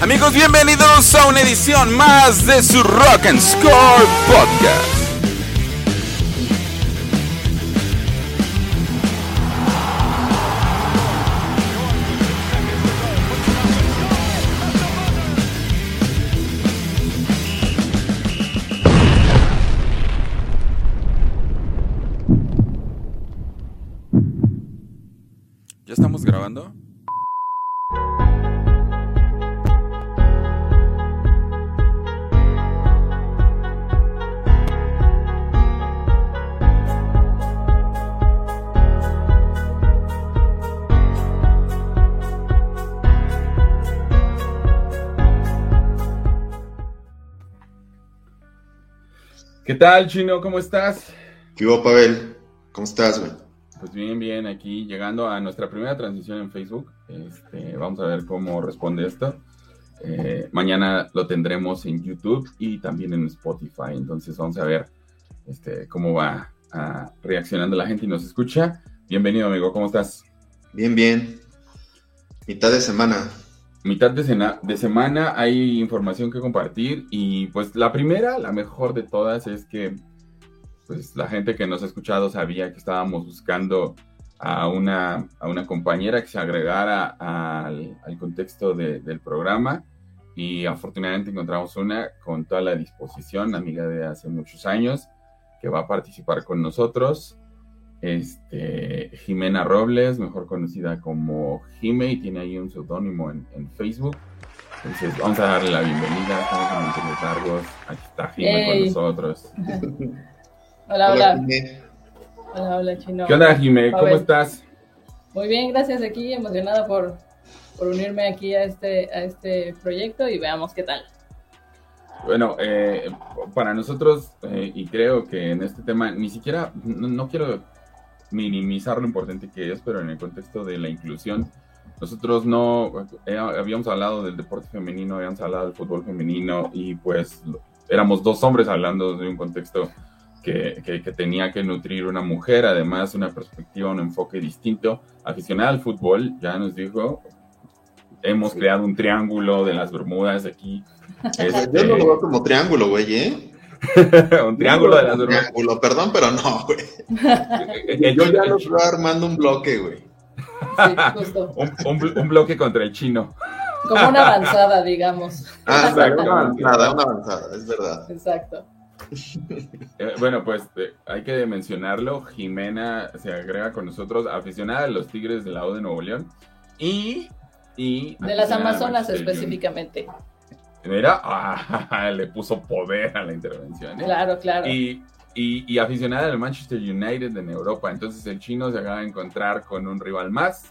Amigos, bienvenidos a una edición más de su Rock and Score Podcast. ¿Qué tal, Chino? ¿Cómo estás? ¿Qué hubo, Pavel? ¿Cómo estás, güey? Pues bien, bien, aquí llegando a nuestra primera transmisión en Facebook. Este, vamos a ver cómo responde esto. Eh, mañana lo tendremos en YouTube y también en Spotify. Entonces vamos a ver este, cómo va ah, reaccionando la gente y nos escucha. Bienvenido, amigo, ¿cómo estás? Bien, bien. Mitad de semana. Mitad de, cena- de semana hay información que compartir y pues la primera, la mejor de todas es que pues la gente que nos ha escuchado sabía que estábamos buscando a una, a una compañera que se agregara al, al contexto de- del programa y afortunadamente encontramos una con toda la disposición, amiga de hace muchos años, que va a participar con nosotros. Este, Jimena Robles, mejor conocida como Jime, y tiene ahí un seudónimo en, en Facebook. Entonces, vamos a darle la bienvenida. Estamos en Largos. Aquí está Jime con nosotros. Hola, hola. Hola, hola, Chino. ¿Qué onda, Jime? ¿Cómo estás? Muy bien, gracias. Aquí emocionada por, por unirme aquí a este, a este proyecto y veamos qué tal. Bueno, eh, para nosotros, eh, y creo que en este tema, ni siquiera, no, no quiero minimizar lo importante que es, pero en el contexto de la inclusión, nosotros no, eh, habíamos hablado del deporte femenino, habíamos hablado del fútbol femenino, y pues éramos dos hombres hablando de un contexto que, que- que tenía que nutrir una mujer, además una perspectiva, un enfoque distinto. Aficionada al fútbol, ya nos dijo, hemos creado un triángulo de las Bermudas aquí. Yo Este, no lo veo como triángulo, güey, ¿eh? un triángulo de las. Triángulo, perdón, pero no, güey. Yo ya lo estoy armando un bloque, güey. Sí, justo. un, un bl- un bloque contra el chino. Como una avanzada, digamos. Ah, Exacto. una avanzada, una avanzada, es verdad. Exacto. Eh, bueno, pues eh, hay que mencionarlo. Jimena se agrega con nosotros, aficionada a los Tigres de la O de Nuevo León. Y. y De las Amazonas específicamente. Mira, ah, le puso poder a la intervención. ¿eh? Claro, claro. Y, y, y aficionada al Manchester United en Europa. Entonces el chino se acaba de encontrar con un rival más.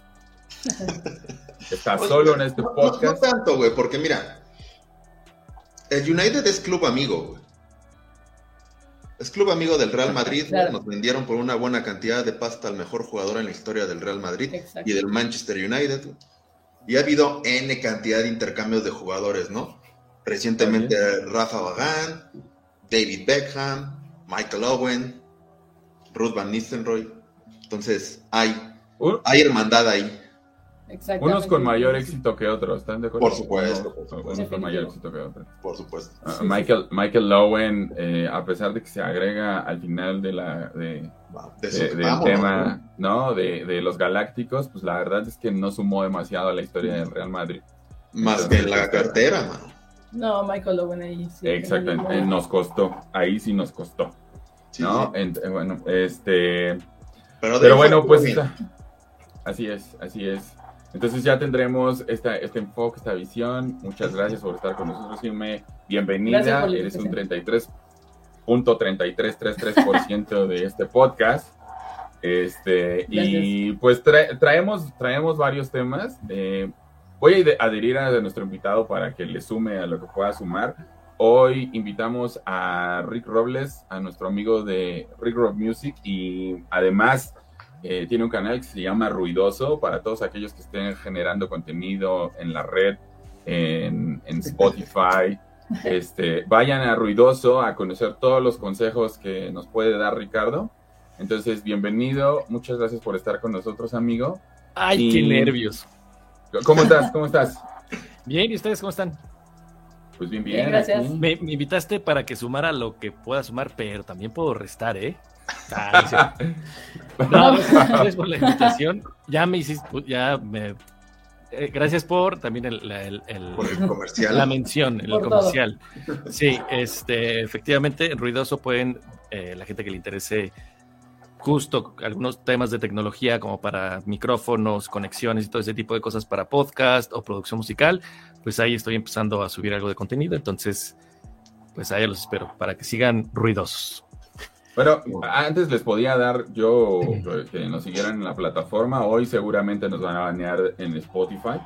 Está solo en este No, no- no podcast. tanto, güey, porque mira, el United es club amigo, güey. Es club amigo del Real Madrid. Claro. nos vendieron por una buena cantidad de pasta al mejor jugador en la historia del Real Madrid Exacto. y del Manchester United. güey. Y ha habido N cantidad de intercambios de jugadores, ¿no? Recientemente Rafa Bagán, David Beckham, Michael Owen, Ruth Van Nistelrooy. Entonces, hay, Un- hay hermandad ahí. Unos con mayor éxito que otros, ¿están de acuerdo? Por supuesto, por Unos supuesto. con mayor éxito que otros. Por supuesto. Ah, Michael, Michael Lowen, eh, a pesar de que se agrega al final de la, de, De eso de- que del vamos, tema ¿no? De, de los galácticos, pues la verdad es que no sumó demasiado a la historia del Real Madrid. Más que en la cartera, mano. No, Michael Owen ahí sí. Exactamente, nos costó, ahí sí nos costó, Sí, ¿no? sí. Ent- eh, bueno, este, Pero, bueno, pues está. así es, así es. Entonces ya tendremos esta, este enfoque, esta visión. Muchas gracias por estar con nosotros, Jimé. Bienvenida. Eres un invitación. 33.3333% de este podcast. Este, y pues trae- traemos, traemos varios temas. Eh, voy a adherir a nuestro invitado para que le sume a lo que pueda sumar. Hoy invitamos a Rick Robles, a nuestro amigo de Rick Rob Music, y además eh, tiene un canal que se llama Ruidoso para todos aquellos que estén generando contenido en la red, en, en Spotify. Este, vayan a Ruidoso a conocer todos los consejos que nos puede dar Ricardo. Entonces, bienvenido. Muchas gracias por estar con nosotros, amigo. Ay, Y- qué nervios. ¿Cómo estás? ¿Cómo estás? Bien, ¿y ustedes cómo están? Pues bien, bien. gracias. Me, invitaste para que sumara lo que pueda sumar, pero también puedo restar, ¿eh? Ah, gracias por la invitación. Ya me hiciste, ya me eh, gracias por también el, comercial. la mención, el comercial. Sí, este, efectivamente, en Ruidoso pueden, eh, la gente que le interese justo algunos temas de tecnología como para micrófonos, conexiones y todo ese tipo de cosas para podcast o producción musical, pues ahí estoy empezando a subir algo de contenido, entonces pues ahí los espero para que sigan ruidosos. Bueno, antes les podía dar yo que nos siguieran en la plataforma. Hoy seguramente nos van a banear en Spotify.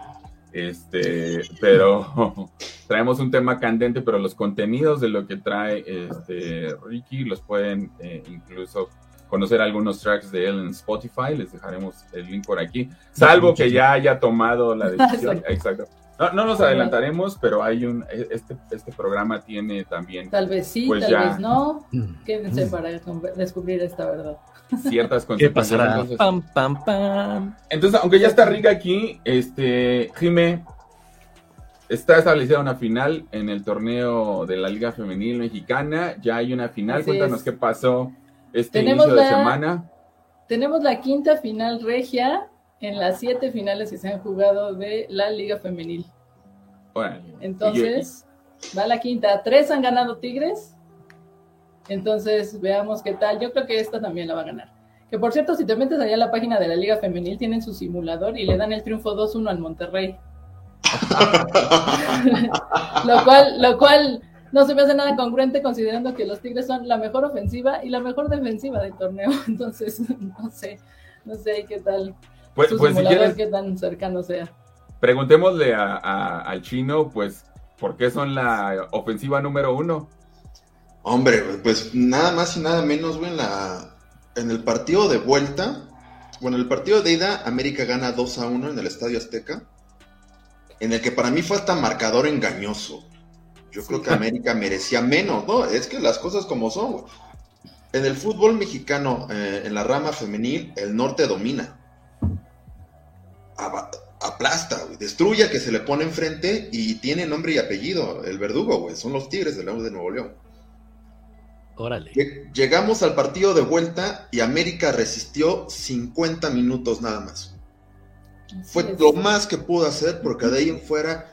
Este, pero traemos un tema candente, pero los contenidos de lo que trae este Ricky los pueden eh, incluso conocer algunos tracks de él en Spotify. Les dejaremos el link por aquí, salvo que ya haya tomado la decisión. Exacto. No, no nos adelantaremos, pero hay un e, este, este programa tiene también. Tal vez sí, pues tal vez no. Mm. Quédense mm. para descubrir esta verdad. Ciertas consecuencias. Entonces, pam, pam, pam. entonces, aunque ya está Rica aquí, este Jime está establecida una final en el torneo de la Liga Femenil Mexicana. Ya hay una final. Cuéntanos qué pasó este inicio de semana. Tenemos la quinta final regia en las siete finales que se han jugado de la Liga Femenil. Entonces, va la quinta. Tres han ganado Tigres. Entonces, veamos qué tal. Yo creo que esta también la va a ganar. Que por cierto, si te metes allá a la página de la Liga Femenil, tienen su simulador y le dan el triunfo 2-1 al Monterrey. lo cual, lo cual no se me hace nada congruente considerando que los Tigres son la mejor ofensiva y la mejor defensiva del torneo. Entonces, no sé, no sé qué tal. Pues, pues si quieres, qué tan cercano sea. Preguntémosle a, al chino, pues, ¿por qué son la ofensiva número uno? Hombre, pues nada más y nada menos, güey, en, la, en el partido de vuelta, bueno, el partido de ida, América gana 2 a 1 en el Estadio Azteca, en el que para mí fue hasta marcador engañoso. Yo creo que América merecía menos, ¿no? Es que las cosas como son, güey. En el fútbol mexicano, eh, en la rama femenil, el norte domina aplasta, destruye que se le pone enfrente y tiene nombre y apellido, el verdugo, güey, son los Tigres de la de Nuevo León. Órale. Llegamos al partido de vuelta y América resistió 50 minutos nada más. Fue lo más que pudo hacer porque de ahí en fuera,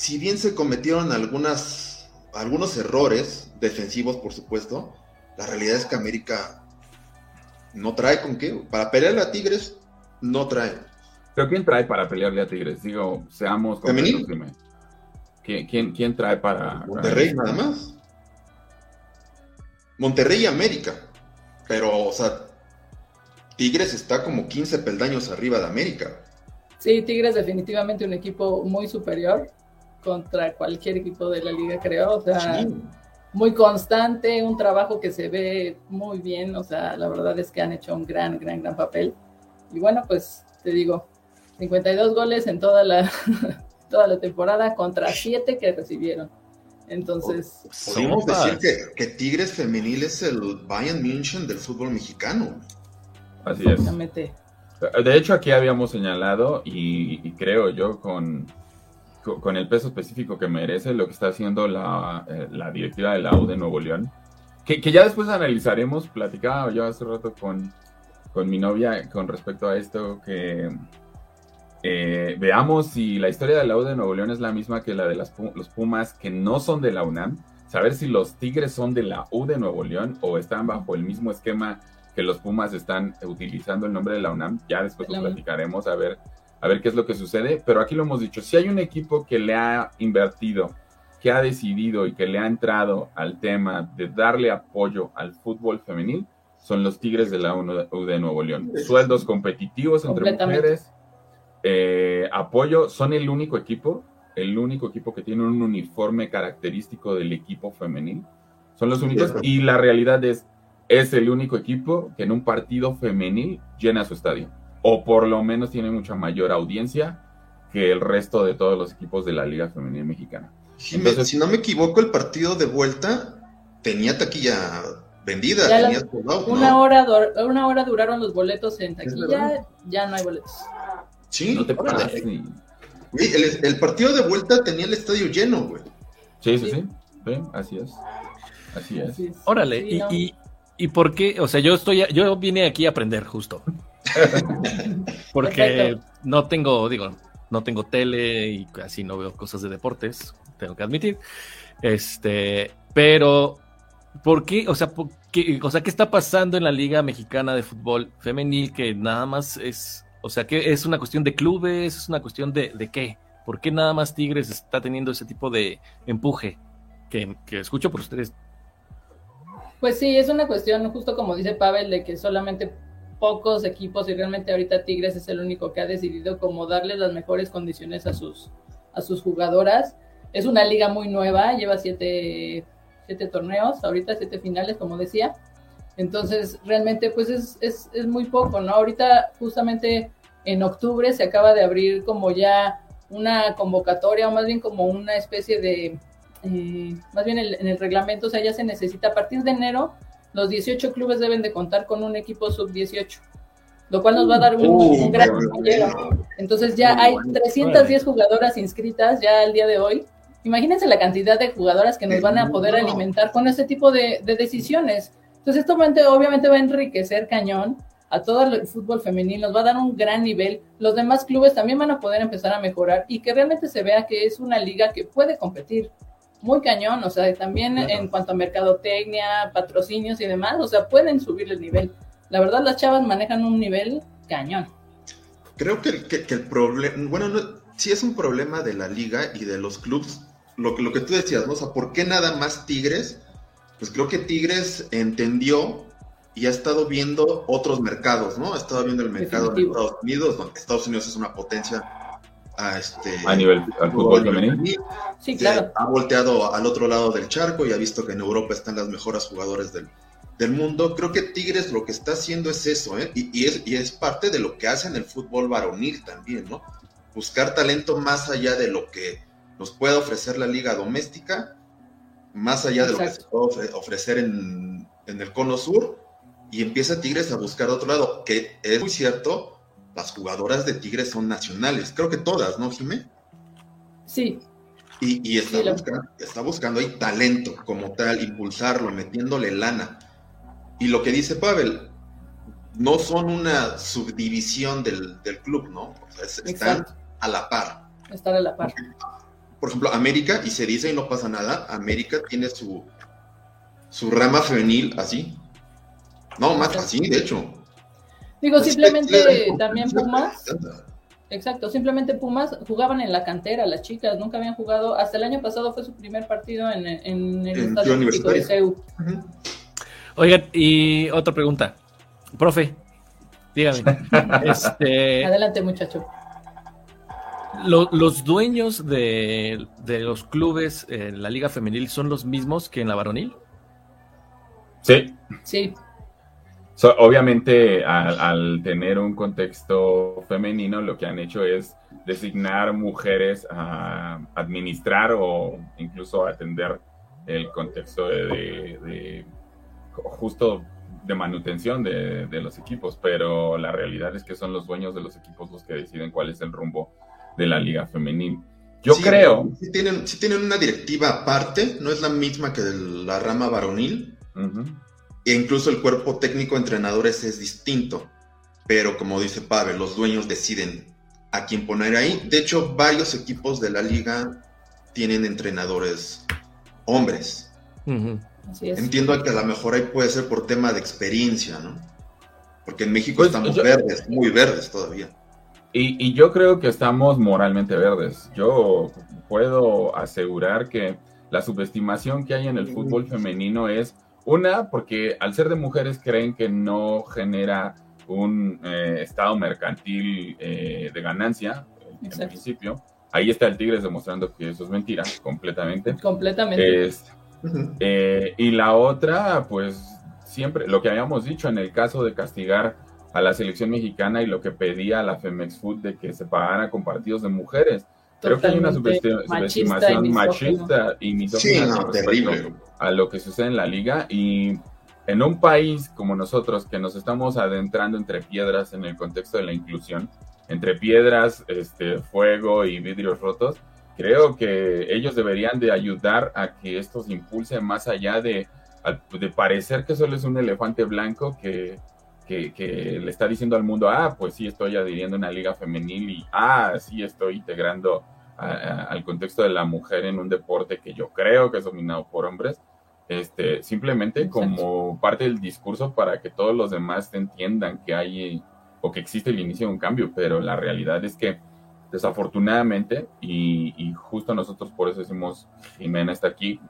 si bien se cometieron algunas, algunos errores defensivos, por supuesto, la realidad es que América no trae con qué. Para pelearle a Tigres, no trae. Pero ¿quién trae para pelearle a Tigres? Digo, seamos ¿Femenil? ¿Quién, quién, quién trae para...? Monterrey nada más. Monterrey y América. Pero, o sea, Tigres está como 15 peldaños arriba de América. Sí, Tigres definitivamente un equipo muy superior contra cualquier equipo de la liga, creo. O sea, muy constante, un trabajo que se ve muy bien. O sea, la verdad es que han hecho un gran, gran, gran papel. Y bueno, pues te digo, 52 goles en toda la, toda la temporada contra 7 que recibieron. Entonces, podemos decir que, Tigres Femenil es el Bayern München del fútbol mexicano. Así es. De hecho, aquí habíamos señalado, y, creo yo, con, con el peso específico que merece lo que está haciendo la, eh, la directiva de la U de Nuevo León, que, que, ya después analizaremos, platicaba yo hace rato con, con mi novia con respecto a esto, que eh, veamos si la historia de la U de Nuevo León es la misma que la de las, los Pumas que no son de la UNAM. Saber si los Tigres son de la U de Nuevo León o están bajo el mismo esquema que los Pumas están utilizando el nombre de la UNAM. Ya después lo platicaremos a ver, a ver qué es lo que sucede. Pero aquí lo hemos dicho, si hay un equipo que le ha invertido, que ha decidido y que le ha entrado al tema de darle apoyo al fútbol femenil, son los Tigres de la U de Nuevo León. Sueldos competitivos entre mujeres eh, apoyo, son el único equipo, el único equipo que tiene un uniforme característico del equipo femenil. Son los únicos y la realidad es, es el único equipo que en un partido femenil llena su estadio. O por lo menos tiene mucha mayor audiencia que el resto de todos los equipos de la Liga Femenil Mexicana. Entonces, si no me equivoco, el partido de vuelta tenía taquilla vendida. una, hora, una hora duraron los boletos en taquilla, ya no hay boletos. Sí, no te pases. el, partido de vuelta tenía el estadio lleno, güey. Sí, sí, sí. así es. Así es. Órale, y, y, por qué? O sea, yo estoy, yo vine aquí a aprender justo. Porque no tengo, digo, no tengo tele y casi no veo cosas de deportes, tengo que admitir. Este, pero ¿por qué? O sea, qué, o sea, ¿qué está pasando en la Liga Mexicana de Fútbol Femenil que nada más es, o sea, que es una cuestión de clubes, es una cuestión de, de qué? ¿Por qué nada más Tigres está teniendo ese tipo de empuje que, que escucho por ustedes? Pues sí, es una cuestión, justo como dice Pavel, de que solamente pocos equipos y realmente ahorita Tigres es el único que ha decidido como darles las mejores condiciones a sus, a sus jugadoras. Es una liga muy nueva, lleva siete, siete torneos, ahorita siete finales, como decía. Entonces, realmente, pues es, es, es muy poco, ¿no? Ahorita, justamente en octubre, se acaba de abrir como ya una convocatoria, o más bien como una especie de, eh, más bien en el reglamento, o sea, ya se necesita a partir de enero, los 18 clubes deben de contar con un equipo sub-18, lo cual nos va a dar un, uh, gran Entonces ya hay 310 jugadoras inscritas ya al día de hoy. Imagínense la cantidad de jugadoras que nos van a poder alimentar con este tipo de, decisiones. Entonces esto obviamente va a enriquecer cañón a todo el fútbol femenino, nos va a dar un gran nivel. Los demás clubes también van a poder empezar a mejorar y que realmente se vea que es una liga que puede competir muy cañón, o sea, también en cuanto a mercadotecnia, patrocinios y demás, o sea, pueden subir el nivel. La verdad, las chavas manejan un nivel cañón. Creo que, el problema, bueno, no, sí es un problema de la liga y de los clubes, lo, lo que tú decías, ¿no? O sea, ¿por qué nada más Tigres? Pues creo que Tigres entendió y ha estado viendo otros mercados, ¿no? Ha estado viendo el mercado de Estados Unidos, donde Estados Unidos es una potencia a, este, a nivel al fútbol femenino. Sí, claro. Ha volteado al otro lado del charco y ha visto que en Europa están las mejores jugadores del, del mundo. Creo que Tigres lo que está haciendo es eso, ¿eh? y, es, y es parte de lo que hace en el fútbol varonil también, ¿no? Buscar talento más allá de lo que nos puede ofrecer la liga doméstica, más allá de lo que se puede ofrecer en, en el cono sur, y empieza Tigres a buscar otro lado, que es muy cierto, las jugadoras de Tigres son nacionales, creo que todas, ¿no, Jimé? Sí. Y, está, buscando, está buscando ahí talento como tal, impulsarlo, metiéndole lana. Y lo que dice Pavel, no son una subdivisión del, club, ¿no? están a la par. Están a la par. Por ejemplo, América, y se dice y no pasa nada, América tiene su, su rama femenil así. No, más así, de hecho. Digo, pues, simplemente también Pumas. Exacto, simplemente Pumas jugaban en la cantera, las chicas nunca habían jugado. Hasta el año pasado fue su primer partido en, el Estadio Olímpico de CEU. Oigan, y otra pregunta. Profe, dígame. este, Adelante, muchacho. ¿Los dueños de, de, los clubes en la Liga Femenil son los mismos que en la varonil? Sí. Sí obviamente, al, tener un contexto femenino, lo que han hecho es designar mujeres a administrar o incluso atender el contexto de, justo de manutención de, los equipos, pero la realidad es que son los dueños de los equipos los que deciden cuál es el rumbo de la liga femenil. Yo creo... Si tienen, tienen una directiva aparte, no es la misma que de la rama varonil. E incluso el cuerpo técnico de entrenadores es distinto. Pero como dice Pavel, los dueños deciden a quién poner ahí. De hecho, varios equipos de la liga tienen entrenadores hombres. Entiendo que a lo mejor ahí puede ser por tema de experiencia, ¿no? Porque en México pues, estamos verdes, muy verdes todavía. Y, y, yo creo que estamos moralmente verdes. Yo puedo asegurar que la subestimación que hay en el fútbol femenino es una, porque al ser de mujeres creen que no genera un eh, estado mercantil eh, de ganancia, en principio. Ahí está el Tigres demostrando que eso es mentira, completamente. Completamente. Eh, y la otra, pues siempre, lo que habíamos dicho en el caso de castigar a la selección mexicana y lo que pedía la Femex Food de que se pagara con partidos de mujeres. Creo que hay una subestimación machista y misógina a lo que sucede en la liga. Y en un país como nosotros que nos estamos adentrando entre piedras en el contexto de la inclusión, entre piedras, este, fuego y vidrios rotos, creo que ellos deberían de ayudar a que esto se impulse más allá de, de parecer que solo es un elefante blanco que, que, le está diciendo al mundo, ah, pues sí estoy adhiriendo una liga femenil y, ah, sí estoy integrando al contexto de la mujer en un deporte que yo creo que es dominado por hombres, este, simplemente como parte del discurso para que todos los demás entiendan que hay o que existe el inicio de un cambio, pero la realidad es que desafortunadamente, y, justo nosotros por eso decimos, Jimena está aquí,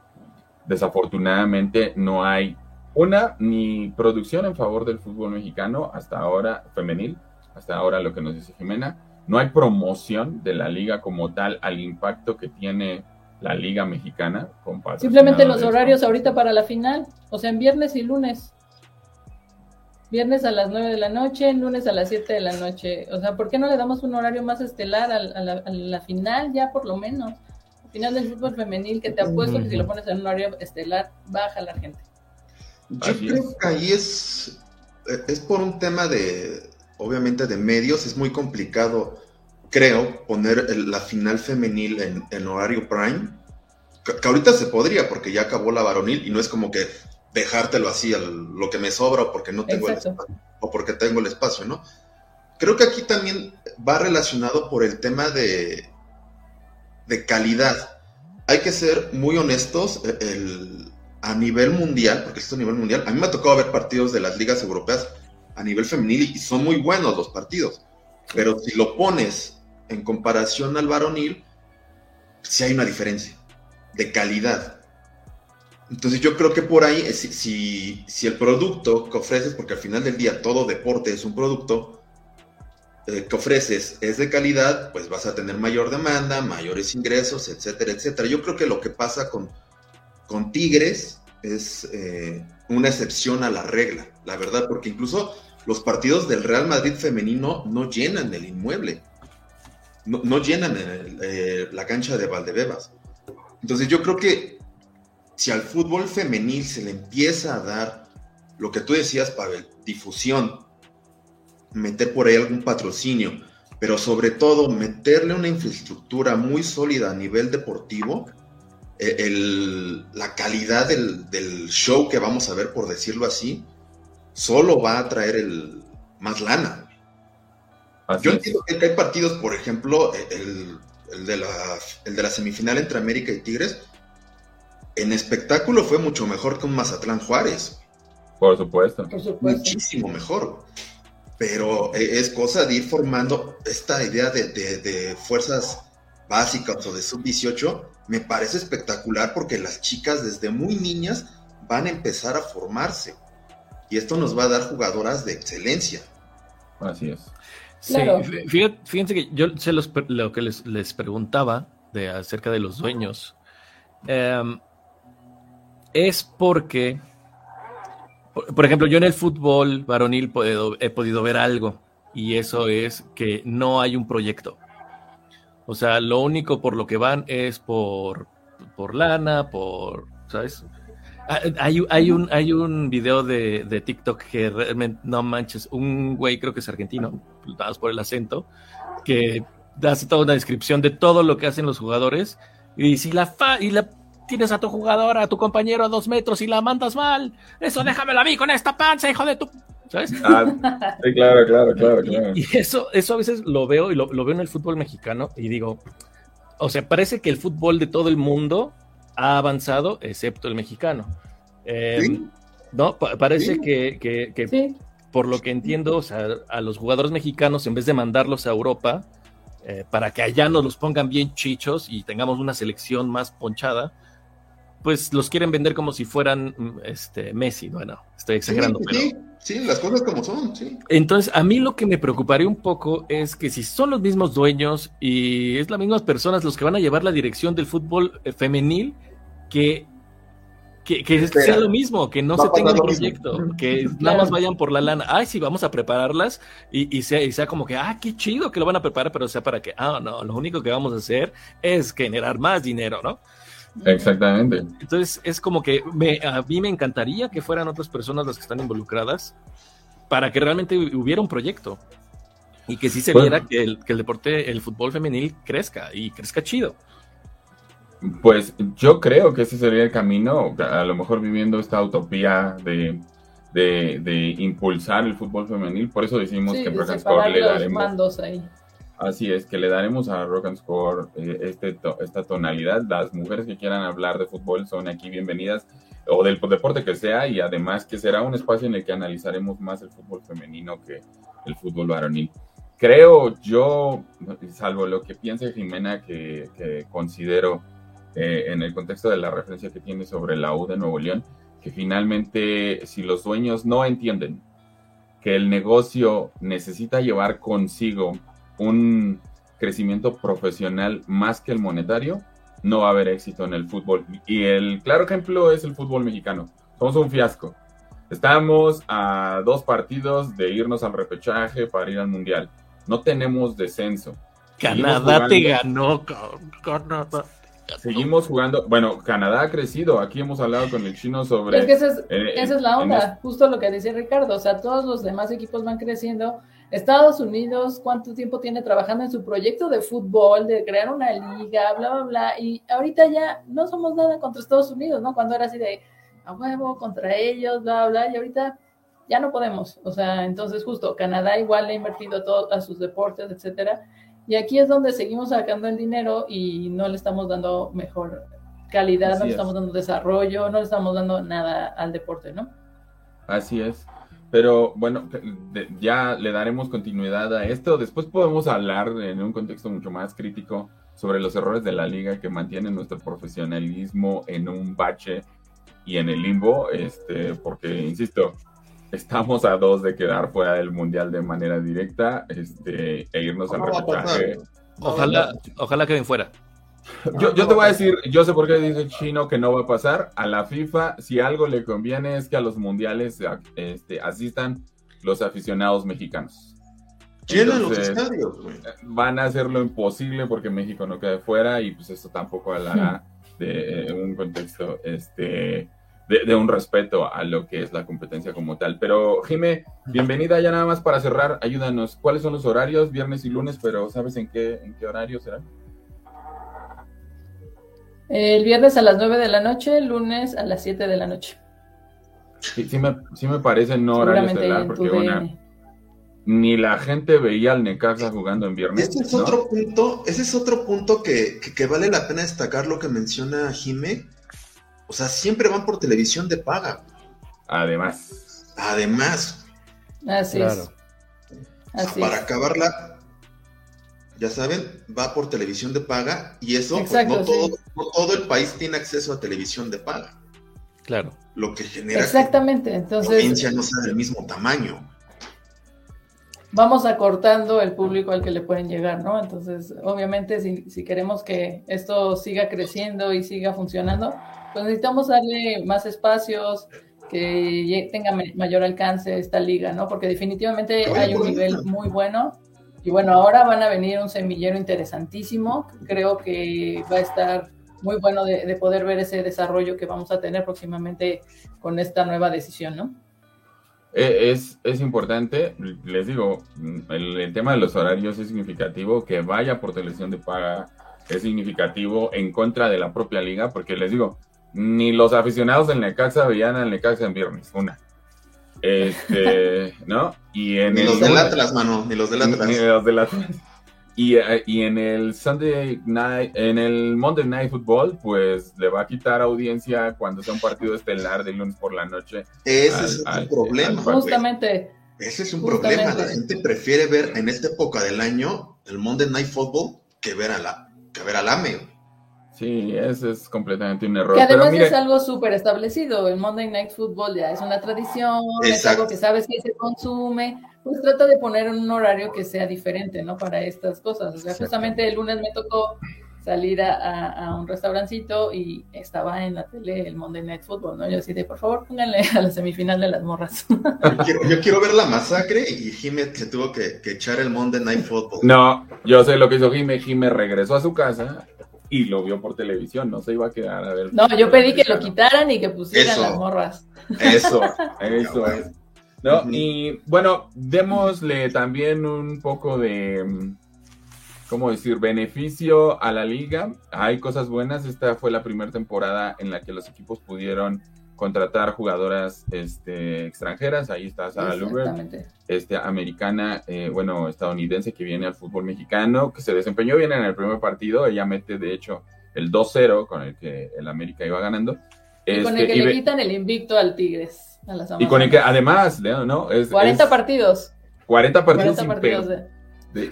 desafortunadamente no hay una ni producción en favor del fútbol mexicano hasta ahora femenil, hasta ahora lo que nos dice Jimena, no hay promoción de la liga como tal al impacto que tiene la liga mexicana. Simplemente los horarios ahorita para la final, o sea, en viernes y lunes. Viernes a las 9 de la noche, lunes a las 7 de la noche. O sea, ¿por qué no le damos un horario más estelar a, la, final ya por lo menos? final del fútbol femenil que te apuesto que si lo pones en un horario estelar, baja la gente. Yo creo que ahí es, es por un tema de, obviamente, de medios, es muy complicado, creo, poner la final femenil en, en horario prime. Que, ahorita se podría, porque ya acabó la varonil y no es como que dejártelo así, lo que me sobra o porque no tengo el espacio, o porque tengo el espacio, ¿no? Creo que aquí también va relacionado por el tema de, de calidad. Hay que ser muy honestos, e, el, a nivel mundial, porque esto es a nivel mundial, a mí me ha tocado ver partidos de las ligas europeas a nivel femenil y son muy buenos los partidos, pero si lo pones en comparación al varonil, sí hay una diferencia de calidad. Entonces yo creo que por ahí, eh, si, si, el producto que ofreces, porque al final del día todo deporte es un producto eh, que ofreces es de calidad, pues vas a tener mayor demanda, mayores ingresos, etcétera, etcétera. Yo creo que lo que pasa con, con Tigres es eh, una excepción a la regla, la verdad, porque incluso los partidos del Real Madrid femenino no llenan el inmueble, no, llenan la cancha de Valdebebas. Entonces yo creo que si al fútbol femenil se le empieza a dar lo que tú decías, Pavel, difusión, meter por ahí algún patrocinio, pero sobre todo meterle una infraestructura muy sólida a nivel deportivo, e, la calidad del, show que vamos a ver, por decirlo así, solo va a traer el, más lana. Yo entiendo que hay partidos, por ejemplo, el, de la, el de la semifinal entre América y Tigres, en espectáculo fue mucho mejor que un Mazatlán Juárez. Por supuesto. Muchísimo mejor. Pero e, es cosa de ir formando esta idea de, fuerzas básicas o de sub-18. Me parece espectacular porque las chicas desde muy niñas van a empezar a formarse. Y esto nos va a dar jugadoras de excelencia. Así es. Sí, fíjense, que yo sé lo que les, preguntaba de acerca de los dueños. Eh, es porque, por, ejemplo, yo en el fútbol varonil he podido ver algo y eso es que no hay un proyecto. O sea, lo único por lo que van es por, por lana, por, ¿sabes? Ah, hay, hay, un, hay un video de, de, TikTok que realmente, no manches, un güey, creo que es argentino, por el acento, que hace toda una descripción de todo lo que hacen los jugadores y si la, fa y la tienes a tu jugador, a tu compañero a dos metros y la mandas mal. Eso déjamelo a mí con esta panza, hijo de tu. ¿Sabes? Ah, sí, claro, claro, claro, claro. Y, eso, eso a veces lo veo y lo, veo en el fútbol mexicano y digo, o sea, parece que el fútbol de todo el mundo ha avanzado, excepto el mexicano. Em, no, parece que, que, por lo que entiendo, o sea, a los jugadores mexicanos, en vez de mandarlos a Europa, eh, para que allá nos los pongan bien chichos y tengamos una selección más ponchada, pues los quieren vender como si fueran mm, este Messi. Bueno, estoy exagerando, pero. Sí, sí, las cosas como son, sí. Entonces, a mí lo que me preocuparía un poco es que si son los mismos dueños y es las mismas personas los que van a llevar la dirección del fútbol eh, femenil, que que, sea lo mismo, que no se tenga un proyecto, que nada más vayan por la lana. Ay, sí, vamos a prepararlas y, y, sea, y sea como que, ah, qué chido que lo van a preparar, pero sea para que, ah, no, lo único que vamos a hacer es generar más dinero, ¿no? Exactamente. Entonces es como que a mí me encantaría que fueran otras personas las que están involucradas para que realmente hubiera un proyecto. Y que sí se viera que el, que el deporte, el fútbol femenil crezca y crezca chido. Pues yo creo que ese sería el camino, a lo mejor viviendo esta utopía de, de, impulsar el fútbol femenil, por eso decimos que Score le daremos... Ahí. Así es, que le daremos a Rock and Score eh, este, esta tonalidad. Las mujeres que quieran hablar de fútbol son aquí bienvenidas, o del deporte que sea, y además que será un espacio en el que analizaremos más el fútbol femenino que el fútbol varonil. Creo yo, salvo lo que piense Jimena, que considero eh, en el contexto de la referencia que tiene sobre la U de Nuevo León, que finalmente si los dueños no entienden que el negocio necesita llevar consigo un crecimiento profesional más que el monetario, no va a haber éxito en el fútbol. Y el claro ejemplo es el fútbol mexicano. Somos un fiasco. Estamos a dos partidos de irnos al repechaje para ir al mundial. No tenemos descenso. Canadá te ganó, Canadá. Seguimos jugando. Bueno, Canadá ha crecido. Aquí hemos hablado con el chino sobre. Es que esa es, eh, esa es la onda, justo lo que decía Ricardo. O sea, todos los demás equipos van creciendo. Estados Unidos, ¿cuánto tiempo tiene trabajando en su proyecto de fútbol, de crear una liga, bla, bla, bla? Y ahorita ya no somos nada contra Estados Unidos, ¿no? Cuando era así de a huevo contra ellos, bla, bla, y ahorita ya no podemos. O sea, entonces justo Canadá igual le ha invertido todo a sus deportes, etcétera y aquí es donde seguimos sacando el dinero y no le estamos dando mejor calidad, no le estamos dando desarrollo, no le estamos dando nada al deporte, ¿no? Así es. Pero bueno, ya le daremos continuidad a esto. Después podemos hablar en un contexto mucho más crítico sobre los errores de la liga que mantienen nuestro profesionalismo en un bache y en el limbo, este, porque, insisto, estamos a dos de quedar fuera del mundial de manera directa este, e irnos al repechaje. Ojalá, ojalá queden fuera. Yo, yo, te voy a decir, yo sé por qué dice Chino que no va a pasar. A la FIFA, si algo le conviene es que a los mundiales este, asistan los aficionados mexicanos. Llenan los estadios, Van a hacer lo imposible porque México no quede fuera y pues eso tampoco hablará de eh, un contexto este, de, un respeto a lo que es la competencia como tal. Pero, Jime, bienvenida ya nada más para cerrar, ayúdanos. ¿Cuáles son los horarios? Viernes y lunes, pero ¿sabes en qué, en qué horario será? El viernes a las 9 de la noche, el lunes a las 7 de la noche. Sí, sí, me, sí me parece no horario estelar, porque ni la gente veía al Necaxa jugando en viernes. Ese es otro punto, ese es otro punto que, que, que, vale la pena destacar lo que menciona Jime o sea, siempre van por televisión de paga. Además. Además. Así es. para acabarla, ya saben, va por televisión de paga y eso, pues, no, todo, el país tiene acceso a televisión de paga. Claro. Lo que genera Exactamente. Entonces, la provincia no sea del mismo tamaño. Vamos acortando el público al que le pueden llegar, ¿no? Entonces, obviamente, si, si queremos que esto siga creciendo y siga funcionando, pues necesitamos darle más espacios, que tenga mayor alcance esta liga, ¿no? Porque definitivamente hay un nivel muy bueno. Y bueno, ahora van a venir un semillero interesantísimo. Creo que va a estar muy bueno de, poder ver ese desarrollo que vamos a tener próximamente con esta nueva decisión, ¿no? Eh, es, es importante, les digo, el, el, tema de los horarios es significativo, que vaya por televisión de paga es significativo en contra de la propia liga, porque les digo, ni los aficionados del Necaxa veían al Necaxa en viernes, una. Este, ¿no? Y en ni los del Atlas, mano, ni los del Atlas. Ni, los del Atlas. Y, eh, y, en el Sunday Night, en el Monday Night Football, pues le va a quitar audiencia cuando sea un partido estelar de lunes por la noche. Ese es un problema. Justamente. Ese es un problema. La gente prefiere ver en esta época del año el Monday Night Football que ver a la que ver al AME. Sí, ese es completamente un error. Que además es algo súper establecido. El Monday Night Football ya es una tradición, es algo que sabes que se consume. Pues trata de poner un horario que sea diferente, ¿no? Para estas cosas. O sea, justamente el lunes me tocó salir a, un restaurancito y estaba en la tele el Monday Night Football, ¿no? Yo así de, por favor, pónganle a la semifinal de las morras. Yo quiero, ver la masacre y Jimé se tuvo que, que, echar el Monday Night Football. No, yo sé lo que hizo Jimé. Jimé regresó a su casa y lo vio por televisión, no se iba a quedar a ver. No, yo pedí que lo quitaran y que pusieran las morras. Eso, eso es. ¿no? Y bueno, démosle también un poco de, ¿cómo decir?, beneficio a la liga. Hay cosas buenas. Esta fue la primera temporada en la que los equipos pudieron contratar jugadoras este, extranjeras. Ahí está Sara Luber, este, americana, eh, bueno, estadounidense que viene al fútbol mexicano, que se desempeñó bien en el primer partido. Ella mete, de hecho, el 2-0 con el que el América iba ganando. Y con el este, que le quitan el invicto al Tigres. y con el que, además, ¿no? Es, 40 partidos. 40 partidos. 40 partidos de...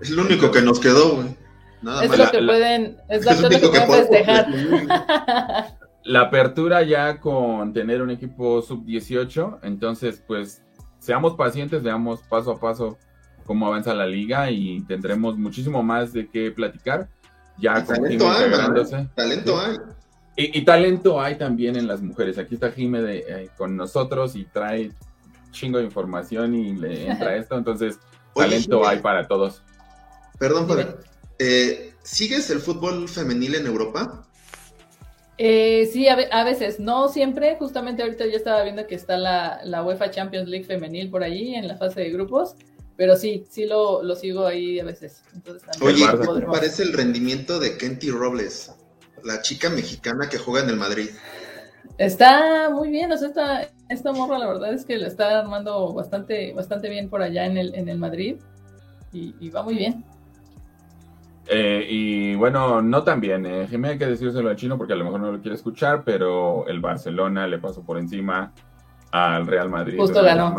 Es lo único que nos quedó, güey. Nada es más. lo que pueden, es, lo que pueden festejar. la apertura ya con tener un equipo sub-18, entonces pues seamos pacientes, veamos paso a paso cómo avanza la liga y tendremos muchísimo más de qué platicar. Ya talento hay, talento hay. Y, talento hay también en las mujeres. Aquí está Jime eh, con nosotros y trae chingo de información y le entra esto, entonces talento hay para todos. Perdón, eh, ¿sigues el fútbol femenil en Europa? Eh, sí, a, veces, no siempre. Justamente ahorita ya estaba viendo que está la, UEFA Champions League femenil por ahí en la fase de grupos, pero sí, sí lo, sigo ahí a veces. Oye, ¿qué te parece el rendimiento de Kenty Robles, la chica mexicana que juega en el Madrid? Está muy bien, o sea, esta, esta morra la verdad es que la está armando bastante, bastante bien por allá en el, en el Madrid y va muy bien. Eh, y bueno, no tan bien. Eh. hay que decírselo al chino porque a lo mejor no lo quiere escuchar, pero el Barcelona le pasó por encima al Real Madrid. Justo ganó.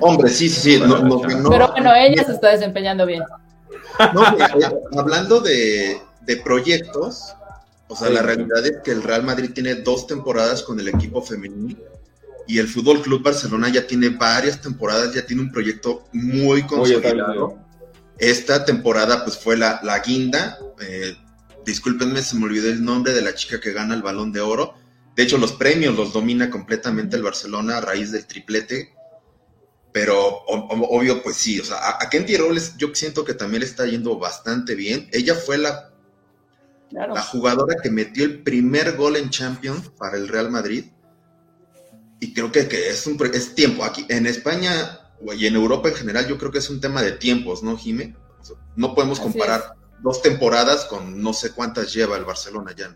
Hombre, sí, sí, sí. pero bueno, ella se está desempeñando bien. Eh, hablando de, proyectos, o sea, la realidad es que el Real Madrid tiene dos temporadas con el equipo femenino y el Fútbol Club Barcelona ya tiene varias temporadas, ya tiene un proyecto muy consolidado. Esta temporada pues fue la, la guinda. Eh, discúlpenme, se me olvidó el nombre de la chica que gana el balón de oro. De hecho, los premios los domina completamente el Barcelona a raíz del triplete. Pero obvio, pues sí, o sea, a, Kenty Robles yo siento que también le está yendo bastante bien. Ella fue la, la jugadora que metió el primer gol en Champions para el Real Madrid. Y creo que, que es, un, es tiempo. Aquí en España y en Europa en general yo creo que es un tema de tiempos, ¿no, Jime? no podemos comparar dos temporadas con no sé cuántas lleva el Barcelona ya.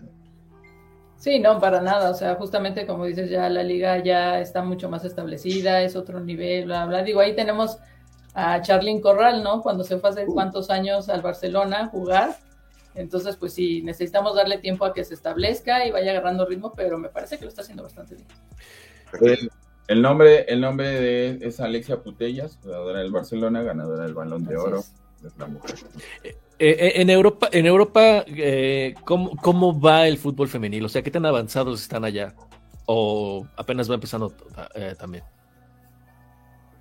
Sí, no, para nada. O sea, justamente como dices, ya la liga ya está mucho más establecida, es otro nivel, bla, bla. Digo, ahí tenemos a Charlín Corral, ¿no? Cuando se fue hace uh. cuántos años al Barcelona a jugar. Entonces, pues sí, necesitamos darle tiempo a que se establezca y vaya agarrando ritmo, pero me parece que lo está haciendo bastante bien. El nombre, el nombre de es Alexia Putellas, jugadora del Barcelona, ganadora del Balón de Oro. Es la mujer. Eh, eh, en Europa, en Europa eh, ¿cómo, va el fútbol femenil? O sea, ¿qué tan avanzados están allá? ¿O apenas va empezando también?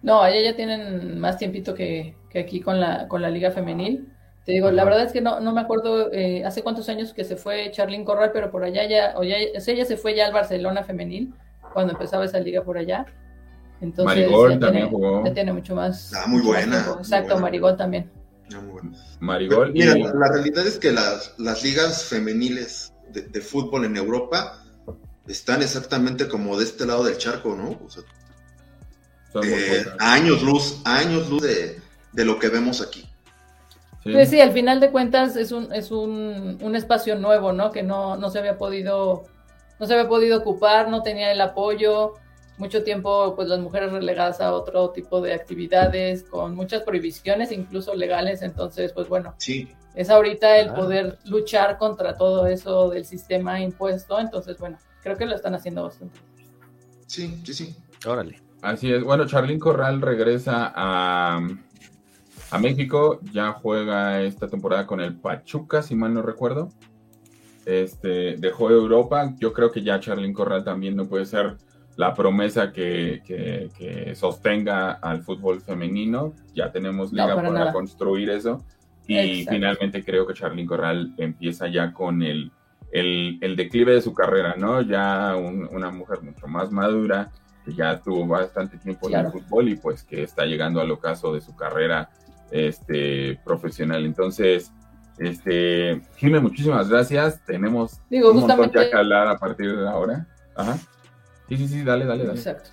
No, allá ya tienen más tiempito que, aquí con la, con la liga femenil. Te digo, la verdad es que no, no me acuerdo hace cuántos años que se fue Charlene Corral, pero por allá ya, o ya, o sea, ella se fue ya al Barcelona femenil cuando empezaba esa liga por allá. Entonces, Marigol también jugó. Ya tiene mucho más. Ah, muy buena. Exacto, Marigol también. Ah, muy buena. Marigol. Mira, la, realidad es que las, las ligas femeniles de, fútbol en Europa están exactamente como de este lado del charco, ¿no? Eh, años luz, años luz de, de, lo que vemos aquí. Sí. Pues sí, al final de cuentas es un, es un, un espacio nuevo, ¿no? Que no, no se había podido no se había podido ocupar, no tenía el apoyo, mucho tiempo pues las mujeres relegadas a otro tipo de actividades con muchas prohibiciones, incluso legales, entonces pues bueno, sí. es ahorita el poder luchar contra todo eso del sistema impuesto, entonces bueno, creo que lo están haciendo bastante. Sí, sí, sí. Órale. Así es. Bueno, Charlín Corral regresa a, a México, ya juega esta temporada con el Pachuca, si mal no recuerdo este, dejó Europa. Yo creo que ya Charlyn Corral también no puede ser la promesa que, sostenga al fútbol femenino. Ya tenemos liga para, construir eso. Y finalmente creo que Charlyn Corral empieza ya con el, el, declive de su carrera, ¿no? Ya una mujer mucho más madura, que ya tuvo bastante tiempo en el fútbol y pues que está llegando al ocaso de su carrera este, profesional. Entonces, este, Jimé, muchísimas gracias. Tenemos Digo, un montón que hablar a partir de ahora. Ajá. Sí, sí, sí, dale, dale, dale. Exacto.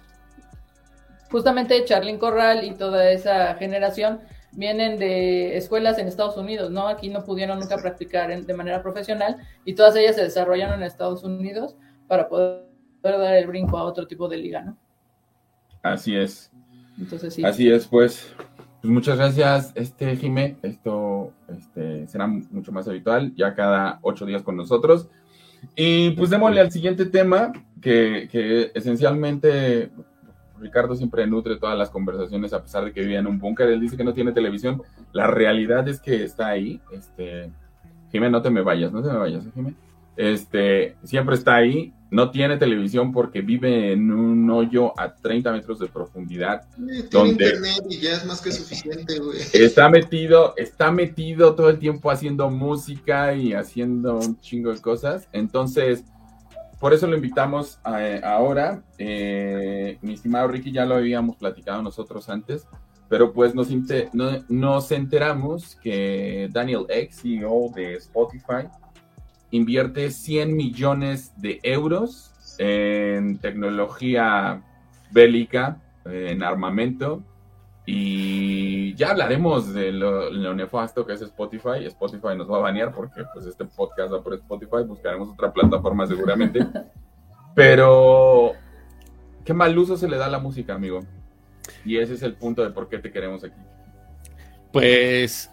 Justamente Charlyn Corral y toda esa generación vienen de escuelas en Estados Unidos, ¿no? Aquí no pudieron nunca practicar de manera profesional y todas ellas se desarrollaron en Estados Unidos para poder dar el brinco a otro tipo de liga, ¿no? Así es. Entonces sí. Así es, pues. Pues muchas gracias, este Jime. Esto este, será mucho más habitual, ya cada ocho días con nosotros. Y pues démosle al siguiente tema, que, que esencialmente Ricardo siempre nutre todas las conversaciones a pesar de que vive en un búnker. Él dice que no tiene televisión. La realidad es que está ahí. Este, Jime, no te me vayas, no te me vayas, Jime. Este, siempre está ahí no tiene televisión porque vive en un hoyo a 30 metros de profundidad. tiene internet y ya es más que suficiente, güey. Está metido, está metido todo el tiempo haciendo música y haciendo un chingo de cosas. Entonces, por eso lo invitamos ahora. Eh, mi estimado Ricky, ya lo habíamos platicado nosotros antes, pero pues nos, nos enteramos que Daniel X, CEO de Spotify, invierte 100 millones de euros en tecnología bélica, en armamento, y ya hablaremos de lo, nefasto que es Spotify. Spotify nos va a banear porque pues este podcast va por Spotify, buscaremos otra plataforma seguramente. Pero, ¿qué mal uso se le da a la música, amigo? Y ese es el punto de por qué te queremos aquí. Pues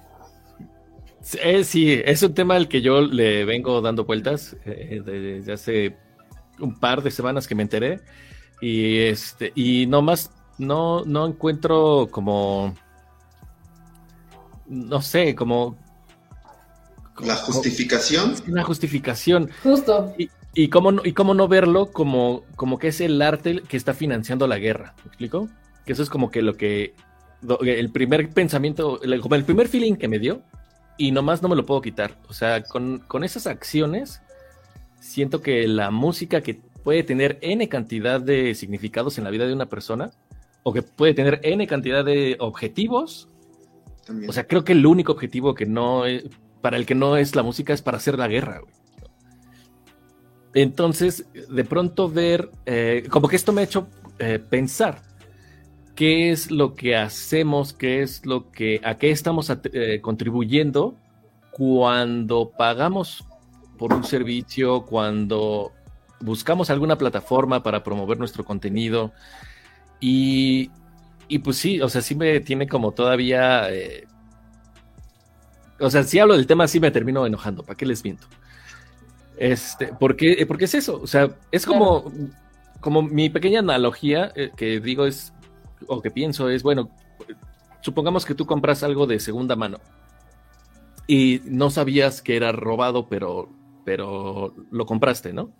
eh, sí, es un tema al que yo le vengo dando vueltas eh, desde hace un par de semanas que me enteré. Y este, y nomás no, no encuentro como no sé, como la justificación. Una justificación. Justo. Y, y, cómo, no, y cómo no verlo como, como que es el arte que está financiando la guerra. ¿Me explico? Que eso es como que lo que. El primer pensamiento, como el primer feeling que me dio, y nomás no me lo puedo quitar. O sea, con, esas acciones, siento que la música que puede tener N cantidad de significados en la vida de una persona, o que puede tener N cantidad de objetivos, o sea, creo que el único objetivo que no es, para el que no es la música es para hacer la guerra. Entonces, de pronto ver, eh, como que esto me ha hecho eh, pensar qué es lo que hacemos, qué es lo que, a qué estamos eh, contribuyendo cuando pagamos por un servicio, cuando buscamos alguna plataforma para promover nuestro contenido. Y, y pues sí, o sea, sí me tiene como todavía... Eh, o sea, si hablo del tema, sí me termino enojando, ¿para qué les miento? Este, ¿por qué, porque es eso, o sea, es como, como mi pequeña analogía eh, que digo es o que pienso es, bueno, supongamos que tú compras algo de segunda mano y no sabías que era robado, pero, pero lo compraste, ¿no?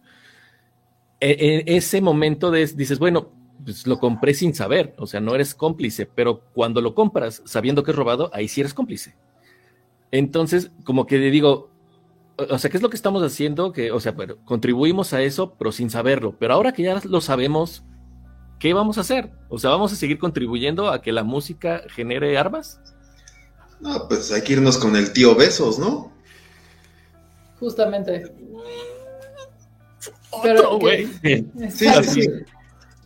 En e, ese momento dices, bueno, pues lo compré sin saber, o sea, no eres cómplice, pero cuando lo compras sabiendo que es robado, ahí sí eres cómplice. Entonces, como que digo, o sea, ¿qué es lo que estamos haciendo? Que, o sea, pero contribuimos a eso, pero sin saberlo. Pero ahora que ya lo sabemos, ¿qué vamos a hacer? O sea, ¿vamos a seguir contribuyendo a que la música genere armas? No, pues hay que irnos con el tío Besos, ¿no? Justamente. Pero, güey. Sí, sí, sí.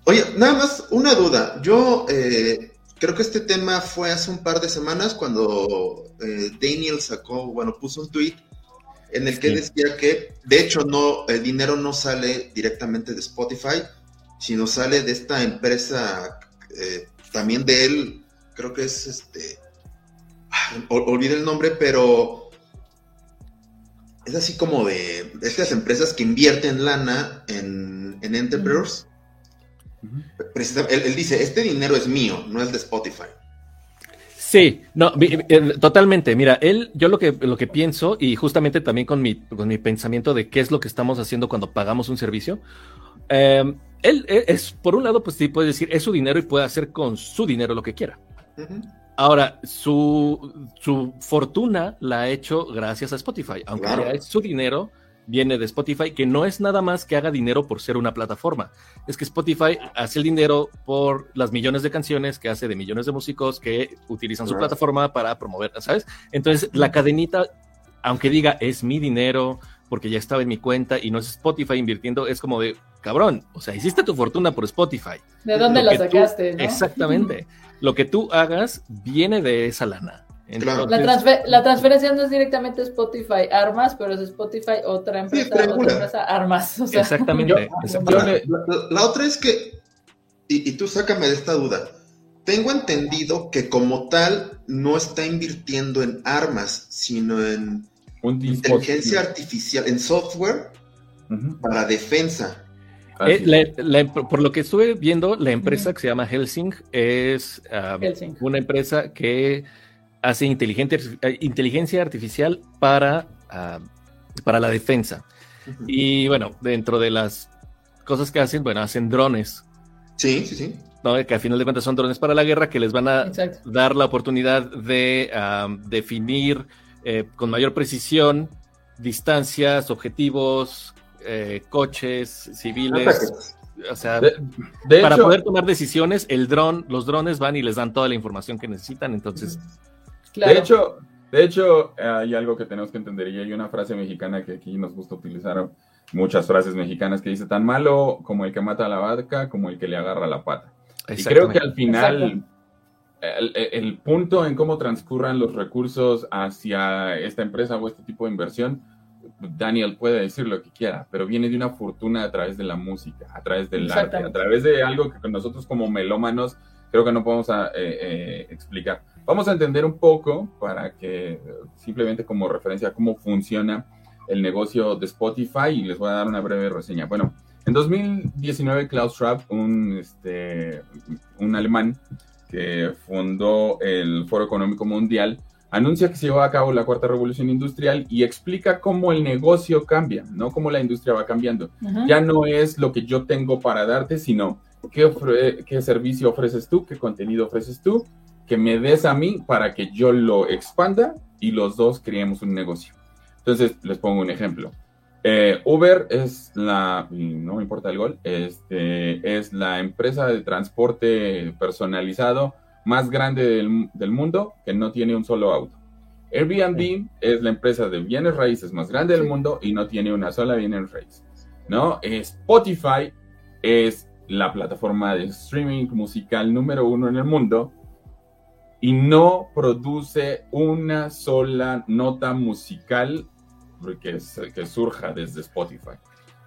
Oye, nada más una duda. Yo eh, creo que este tema fue hace un par de semanas cuando eh, Daniel sacó, bueno, puso un tweet en el que decía que, de hecho, no, el dinero no sale directamente de Spotify, sino sale de esta empresa eh, también de él, creo que es este, ah, olvidé el nombre, pero es así como de estas empresas que invierten lana en, en entrepreneurs. él, dice, este dinero es mío, no es de Spotify. Sí, no, totalmente. Mira, él, yo lo que, lo que pienso, y justamente también con mi, con mi pensamiento de qué es lo que estamos haciendo cuando pagamos un servicio, eh, él, es, por un lado, pues sí puede decir, es su dinero y puede hacer con su dinero lo que quiera. Ahora, su, su, fortuna la ha hecho gracias a Spotify, aunque es su dinero viene de Spotify, que no es nada más que haga dinero por ser una plataforma. Es que Spotify hace el dinero por las millones de canciones que hace de millones de músicos que utilizan su plataforma para promover, ¿sabes? Entonces, la cadenita, aunque diga es mi dinero, porque ya estaba en mi cuenta y no es Spotify invirtiendo, es como de, cabrón, o sea, hiciste tu fortuna por Spotify. ¿De dónde la sacaste? Exactamente. Lo que tú hagas viene de esa lana. la, transferencia no es directamente Spotify Armas, pero es Spotify otra empresa, otra empresa Armas. Exactamente. la, otra es que, y, y tú sácame de esta duda, tengo entendido que como tal no está invirtiendo en armas, sino en inteligencia artificial, en software para defensa. Eh, por lo que estuve viendo, la empresa que se llama Helsing es ah, una empresa que hace eh, inteligencia artificial para, ah, para la defensa. Y bueno, dentro de las cosas que hacen, bueno, hacen drones. Sí, sí, sí. que a final de cuentas son drones para la guerra que les van a dar la oportunidad de definir eh, con mayor precisión distancias, objetivos, eh, coches, civiles. O sea, para poder tomar decisiones, el dron, los drones van y les dan toda la información que necesitan. Entonces, de hecho, de hecho, hay algo que tenemos que entender y hay una frase mexicana que aquí nos gusta utilizar muchas frases mexicanas que dice tan malo como el que mata a la vaca como el que le agarra la pata. Y creo que al final el, punto en cómo transcurran los recursos hacia esta empresa o este tipo de inversión, Daniel puede decir lo que quiera, pero viene de una fortuna a través de la música, a través del arte, a través de algo que nosotros como melómanos creo que no podemos eh, eh, explicar. Vamos a entender un poco para que simplemente como referencia a cómo funciona el negocio de Spotify y les voy a dar una breve reseña. Bueno, en 2019 Klaus Schwab, un, este, un alemán que fundó el Foro Económico Mundial, anuncia que se lleva a cabo la cuarta revolución industrial y explica cómo el negocio cambia, no cómo la industria va cambiando. Ya no es lo que yo tengo para darte, sino qué, qué servicio ofreces tú, qué contenido ofreces tú, que me des a mí para que yo lo expanda y los dos creemos un negocio. Entonces, les pongo un ejemplo. Eh, Uber es la, no me importa el gol, este, es la empresa de transporte personalizado más grande del, mundo que no tiene un solo auto. Airbnb es la empresa de bienes raíces más grande del mundo y no tiene una sola bienes raíces. ¿no? Spotify es la plataforma de streaming musical número uno en el mundo y no produce una sola nota musical que, que surja desde Spotify.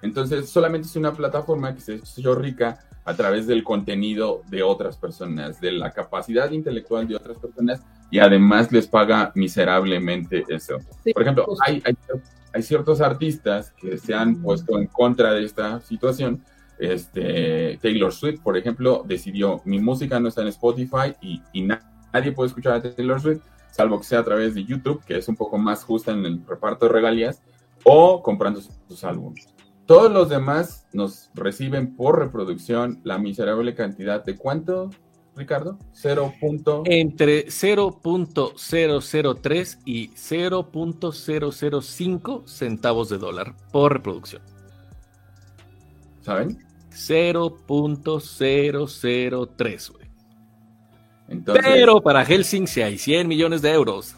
Entonces, solamente es una plataforma que se hecho rica a través del contenido de otras personas, de la capacidad intelectual de otras personas y además les paga miserablemente eso. Por ejemplo, hay, hay, ciertos artistas que se han puesto en contra de esta situación. Este, Taylor Swift, por ejemplo, decidió mi música no está en Spotify y, y nadie puede escuchar a Taylor Swift salvo que sea a través de YouTube, que es un poco más justa en el reparto de regalías, o comprando sus, álbumes. Todos los demás nos reciben por reproducción la miserable cantidad de cuánto, Ricardo? 0. Entre 0.003 y 0.005 centavos de dólar por reproducción. ¿Saben? 0.003, pero para Helsinki hay 100 millones de euros.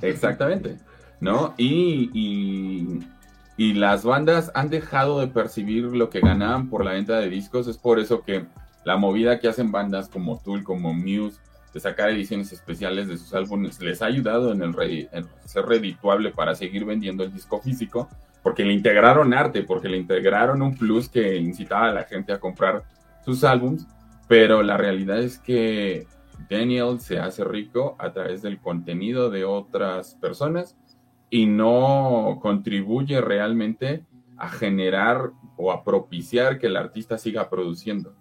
Exactamente, ¿no? Y, y, las bandas han dejado de percibir lo que ganaban por la venta de discos. Es por eso que la movida que hacen bandas como Tool, como Muse, de sacar ediciones especiales de sus álbumes, les ha ayudado en, el en ser redituable para seguir vendiendo el disco físico, porque le integraron arte, porque le integraron un plus que incitaba a la gente a comprar sus álbums. Pero la realidad es que Daniel se hace rico a través del contenido de otras personas y no contribuye realmente a generar o a propiciar que el artista siga produciendo.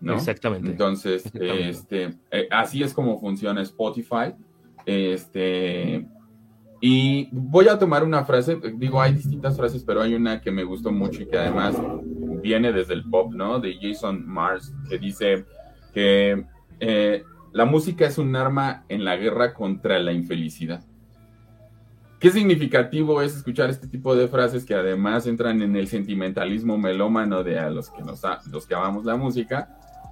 ¿no? Exactamente. Entonces, Este, eh, así es como funciona Spotify. Este, y voy a tomar una frase, digo, hay distintas frases, pero hay una que me gustó mucho y que además viene desde el pop, ¿no? De Jason Mars, que dice que eh, la música es un arma en la guerra contra la infelicidad. Qué significativo es escuchar este tipo de frases que además entran en el sentimentalismo melómano de a los que nos los que amamos la música,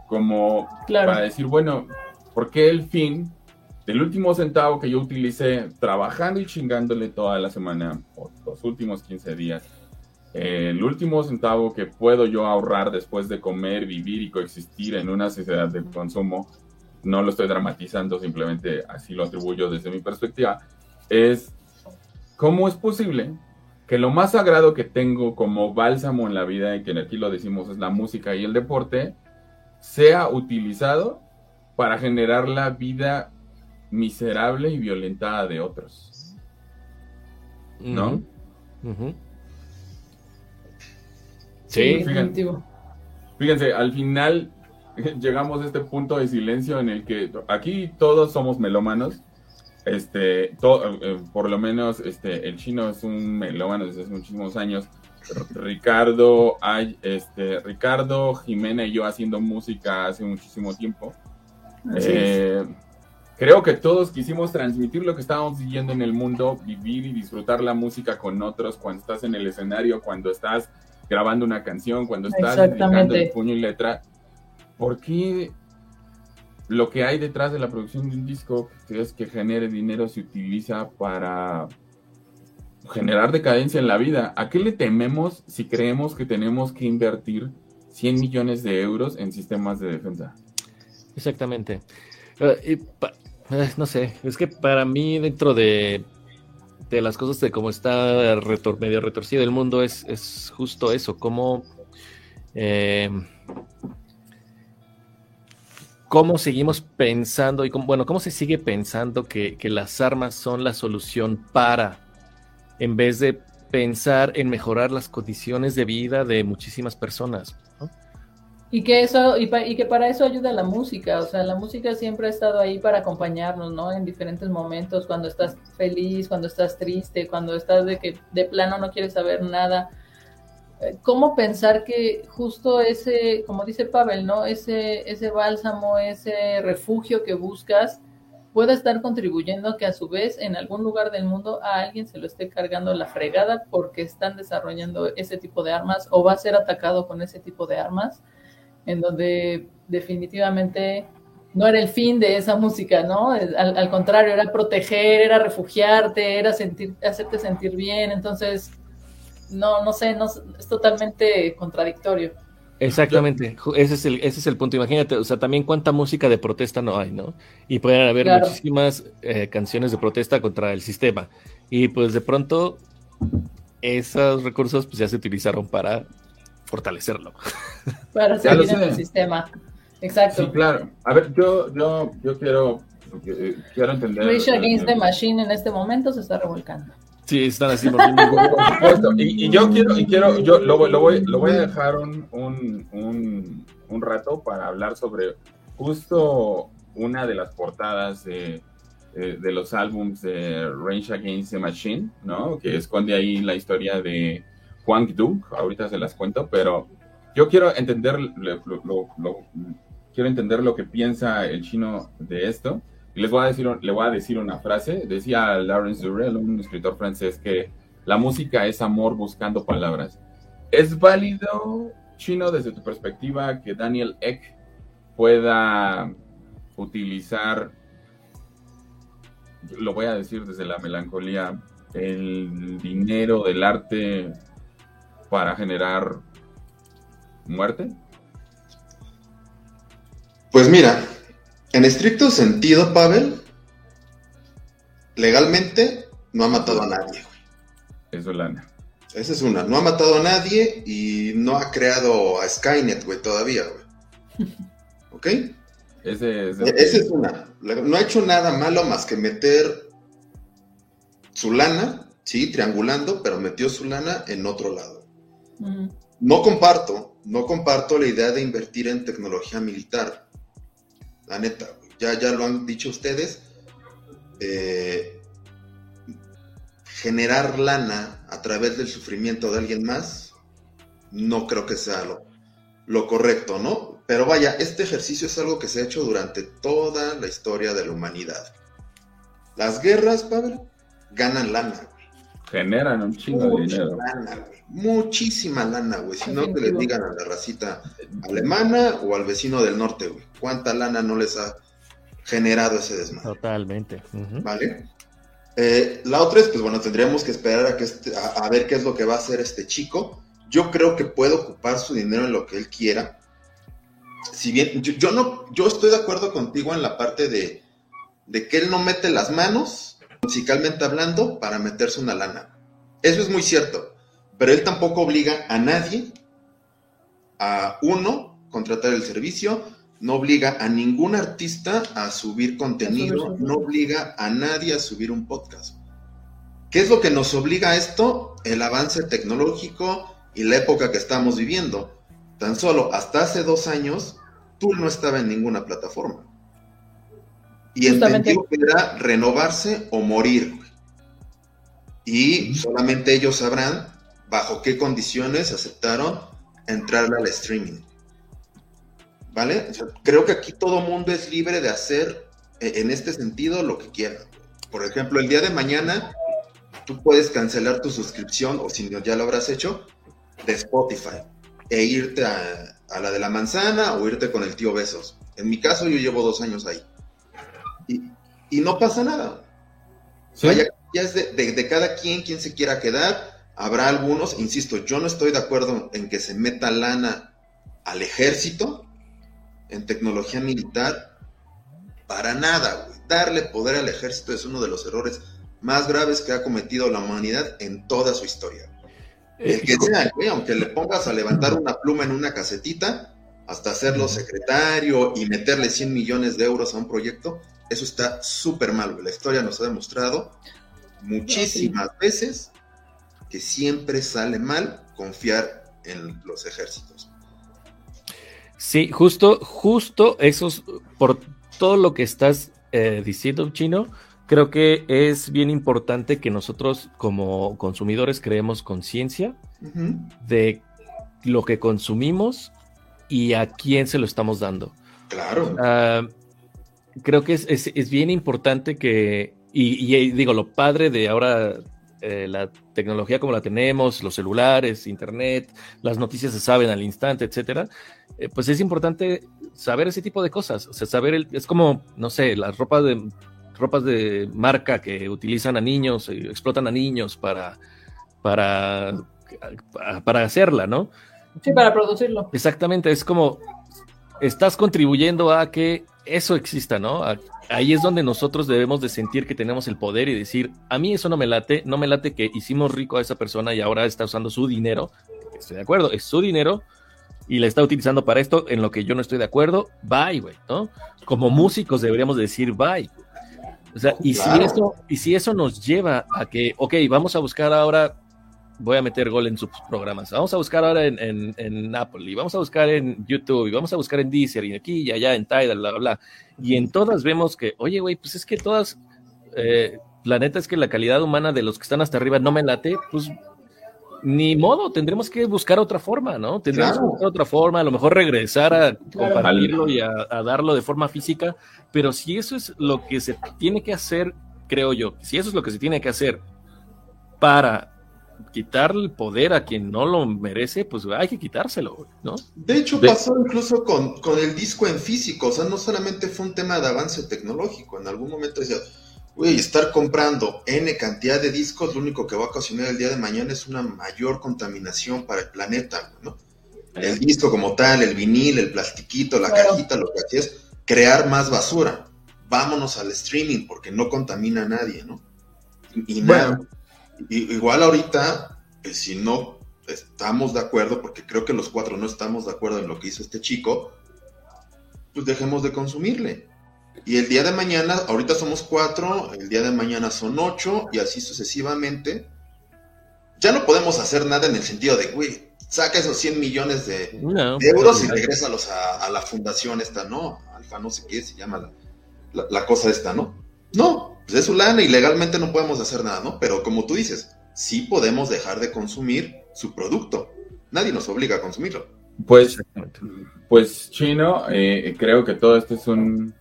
como para decir, bueno, ¿por qué el fin del último centavo que yo utilicé trabajando y chingándole toda la semana, o los últimos 15 días, el último centavo que puedo yo ahorrar después de comer, vivir y coexistir en una sociedad de consumo, no lo estoy dramatizando, simplemente así lo atribuyo desde mi perspectiva, es cómo es posible que lo más sagrado que tengo como bálsamo en la vida, y que aquí lo decimos es la música y el deporte, sea utilizado para generar la vida miserable y violentada de otros. ¿No? Sí, fíjense, fíjense, al final llegamos a este punto de silencio en el que aquí todos somos melómanos. Este, eh, por lo menos este, el chino es un melómano desde hace muchísimos años. Ricardo, hay, este, Ricardo, Jimena y yo haciendo música hace muchísimo tiempo. Eh, creo que todos quisimos transmitir lo que estábamos viviendo en el mundo, vivir y disfrutar la música con otros cuando estás en el escenario, cuando estás grabando una canción, cuando estás dedicando el puño y letra. ¿Por qué lo que hay detrás de la producción de un disco, es que genere dinero, se utiliza para generar decadencia en la vida? ¿A qué le tememos si creemos que tenemos que invertir 100 millones de euros en sistemas de defensa? Exactamente. Eh, eh, no sé, es que para mí dentro de, de las cosas de cómo está medio retorcido el mundo es, es justo eso, cómo, eh, cómo seguimos pensando y cómo, bueno, cómo se sigue pensando que, que las armas son la solución para, en vez de pensar en mejorar las condiciones de vida de muchísimas personas. Y que eso, y, que para eso ayuda la música, o sea, la música siempre ha estado ahí para acompañarnos, ¿no? En diferentes momentos, cuando estás feliz, cuando estás triste, cuando estás de que de plano no quieres saber nada. ¿Cómo pensar que justo ese, como dice Pavel, ¿no? Ese, ese bálsamo, ese refugio que buscas, pueda estar contribuyendo que a su vez en algún lugar del mundo a alguien se lo esté cargando la fregada porque están desarrollando ese tipo de armas o va a ser atacado con ese tipo de armas en donde definitivamente no era el fin de esa música, ¿no? Al, contrario, era proteger, era refugiarte, era sentir, hacerte sentir bien, entonces, no, no sé, no, es totalmente contradictorio. Exactamente, ese es, el, ese es el punto. Imagínate, o sea, también cuánta música de protesta no hay, ¿no? Y pueden haber muchísimas eh, canciones de protesta contra el sistema. Y pues de pronto, esos recursos pues, ya se utilizaron para fortalecerlo. Para seguir en el sistema. Exacto. Sí, claro. A ver, yo, yo, yo quiero, eh, quiero entender. Rage Against the Machine en este momento se está revolcando. Sí, están así por supuesto. Y, y, yo quiero, y quiero, yo lo, lo, voy, lo voy a dejar un, un, un, rato para hablar sobre justo una de las portadas de, de, los álbums de Rage Against the Machine, ¿no? Que esconde ahí la historia de Juan Du, ahorita se las cuento, pero yo quiero entender lo, quiero entender lo que piensa el chino de esto. Y les voy a decir, le voy a decir una frase. Decía Lawrence Durrell, un escritor francés, que la música es amor buscando palabras. ¿Es válido, chino, desde tu perspectiva, que Daniel Eck pueda utilizar, lo voy a decir desde la melancolía, el dinero del arte para generar muerte? Pues mira, en estricto sentido, Pavel, legalmente no ha matado a nadie, güey. Eso es lana. Esa es una. No ha matado a nadie y no ha creado a Skynet, güey, todavía, güey. ¿Ok? Ese, ese... E-, esa es una. No ha hecho nada malo más que meter su lana, sí, triangulando, pero metió su lana en otro lado. No comparto, no comparto la idea de invertir en tecnología militar. La neta, ya, ya lo han dicho ustedes. Generar lana a través del sufrimiento de alguien más, no creo que sea lo, lo correcto, ¿no? Pero vaya, este ejercicio es algo que se ha hecho durante toda la historia de la humanidad. Las guerras, Pablo, ganan lana. Generan un chingo de dinero. Lana, muchísima lana, güey. Si no, que les digan a la racita alemana o al vecino del norte, güey. ¿Cuánta lana no les ha generado ese desmadre? Totalmente. ¿Vale? Eh, la otra es, pues bueno, tendríamos que esperar a, que este, a, ver qué es lo que va a hacer este chico. yo creo que puede ocupar su dinero en lo que él quiera. Si bien yo, no, yo estoy de acuerdo contigo en la parte de, de que él no mete las manos, musicalmente hablando, para meterse una lana. Eso es muy cierto, pero él tampoco obliga a nadie a uno contratar el servicio, no obliga a ningún artista a subir contenido, no obliga a nadie a subir un podcast. ¿Qué es lo que nos obliga a esto? El avance tecnológico y la época que estamos viviendo. Tan solo hasta hace dos años, tú no estaba en ninguna plataforma. Y entendió que era renovarse o morir. Y solamente ellos sabrán bajo qué condiciones aceptaron entrar al streaming. ¿Vale? creo que aquí todo mundo es libre de hacer eh, en este sentido lo que quiera. Por ejemplo, el día de mañana tú puedes cancelar tu suscripción, o si ya lo habrás hecho, de Spotify e irte a, la de la manzana o irte con el tío Besos. En mi caso, yo llevo dos años ahí. Y, no pasa nada. Vaya, ya es de, de, cada quien, quien se quiera quedar. Habrá algunos, insisto, yo no estoy de acuerdo en que se meta lana al ejército, en tecnología militar, para nada, Darle poder al ejército es uno de los errores más graves que ha cometido la humanidad en toda su historia. El que sea, aunque le pongas a levantar una pluma en una casetita, hasta hacerlo secretario y meterle 100 millones de euros a un proyecto, eso está súper mal. La historia nos ha demostrado muchísimas veces que siempre sale mal confiar en los ejércitos. Sí, justo, justo esos, por todo lo que estás eh, diciendo, Chino, creo que es bien importante que nosotros como consumidores creemos conciencia de lo que consumimos y a quién se lo estamos dando. Claro. Ah, creo que es, bien importante que, y, digo, lo padre de ahora eh, la tecnología como la tenemos, los celulares, internet, las noticias se saben al instante, etcétera, eh, pues es importante saber ese tipo de cosas. O sea, saber, es como, no sé, las ropas de ropas de marca que utilizan a niños, y explotan a niños para, para, para hacerla, ¿no? Sí, para producirlo. Exactamente, es como estás contribuyendo a que eso exista, ¿no? Ahí es donde nosotros debemos de sentir que tenemos el poder y decir, a mí eso no me late, no me late que hicimos rico a esa persona y ahora está usando su dinero. Estoy de acuerdo, es su dinero y la está utilizando para esto en lo que yo no estoy de acuerdo. Bye, güey, ¿no? Como músicos deberíamos decir bye. O sea, y, si eso, y si eso nos lleva a que, ok, vamos a buscar ahora, voy a meter gol en sus programas, vamos a buscar ahora en, en, en, Apple, y vamos a buscar en YouTube, y vamos a buscar en Deezer, y aquí y allá en Tidal, bla, bla, bla. Y en todas vemos que, oye, güey, pues es que todas, eh, la neta es que la calidad humana de los que están hasta arriba no me late, pues ni modo, tendremos que buscar otra forma, ¿no? Tendremos que buscar otra forma, a lo mejor regresar a compartirlo y a, darlo de forma física, pero si eso es lo que se tiene que hacer, creo yo, si eso es lo que se tiene que hacer para quitarle el poder a quien no lo merece, pues hay que quitárselo, ¿no? De hecho, pasó incluso con, con el disco en físico, o sea, no solamente fue un tema de avance tecnológico, en algún momento decía Güey, estar comprando N cantidad de discos, lo único que va a ocasionar el día de mañana es una mayor contaminación para el planeta, ¿no? El disco como tal, el vinil, el plastiquito, la cajita, lo que es, crear más basura. Vámonos al streaming porque no contamina a nadie, ¿no? Y, nada. Igual ahorita, pues, si no estamos de acuerdo, porque creo que los cuatro no estamos de acuerdo en lo que hizo este chico, pues dejemos de consumirle. Y el día de mañana, ahorita somos cuatro, el día de mañana son ocho, y así sucesivamente. Ya no podemos hacer nada en el sentido de, güey, saca esos 100 millones de, euros y regrésalos a, a, la fundación esta, ¿no? Alfa, no sé qué se llama la, cosa esta, ¿no? No, pues es su lana y legalmente no podemos hacer nada, ¿no? Pero como tú dices, sí podemos dejar de consumir su producto. Nadie nos obliga a consumirlo. Pues, pues Chino, eh, creo que todo esto es un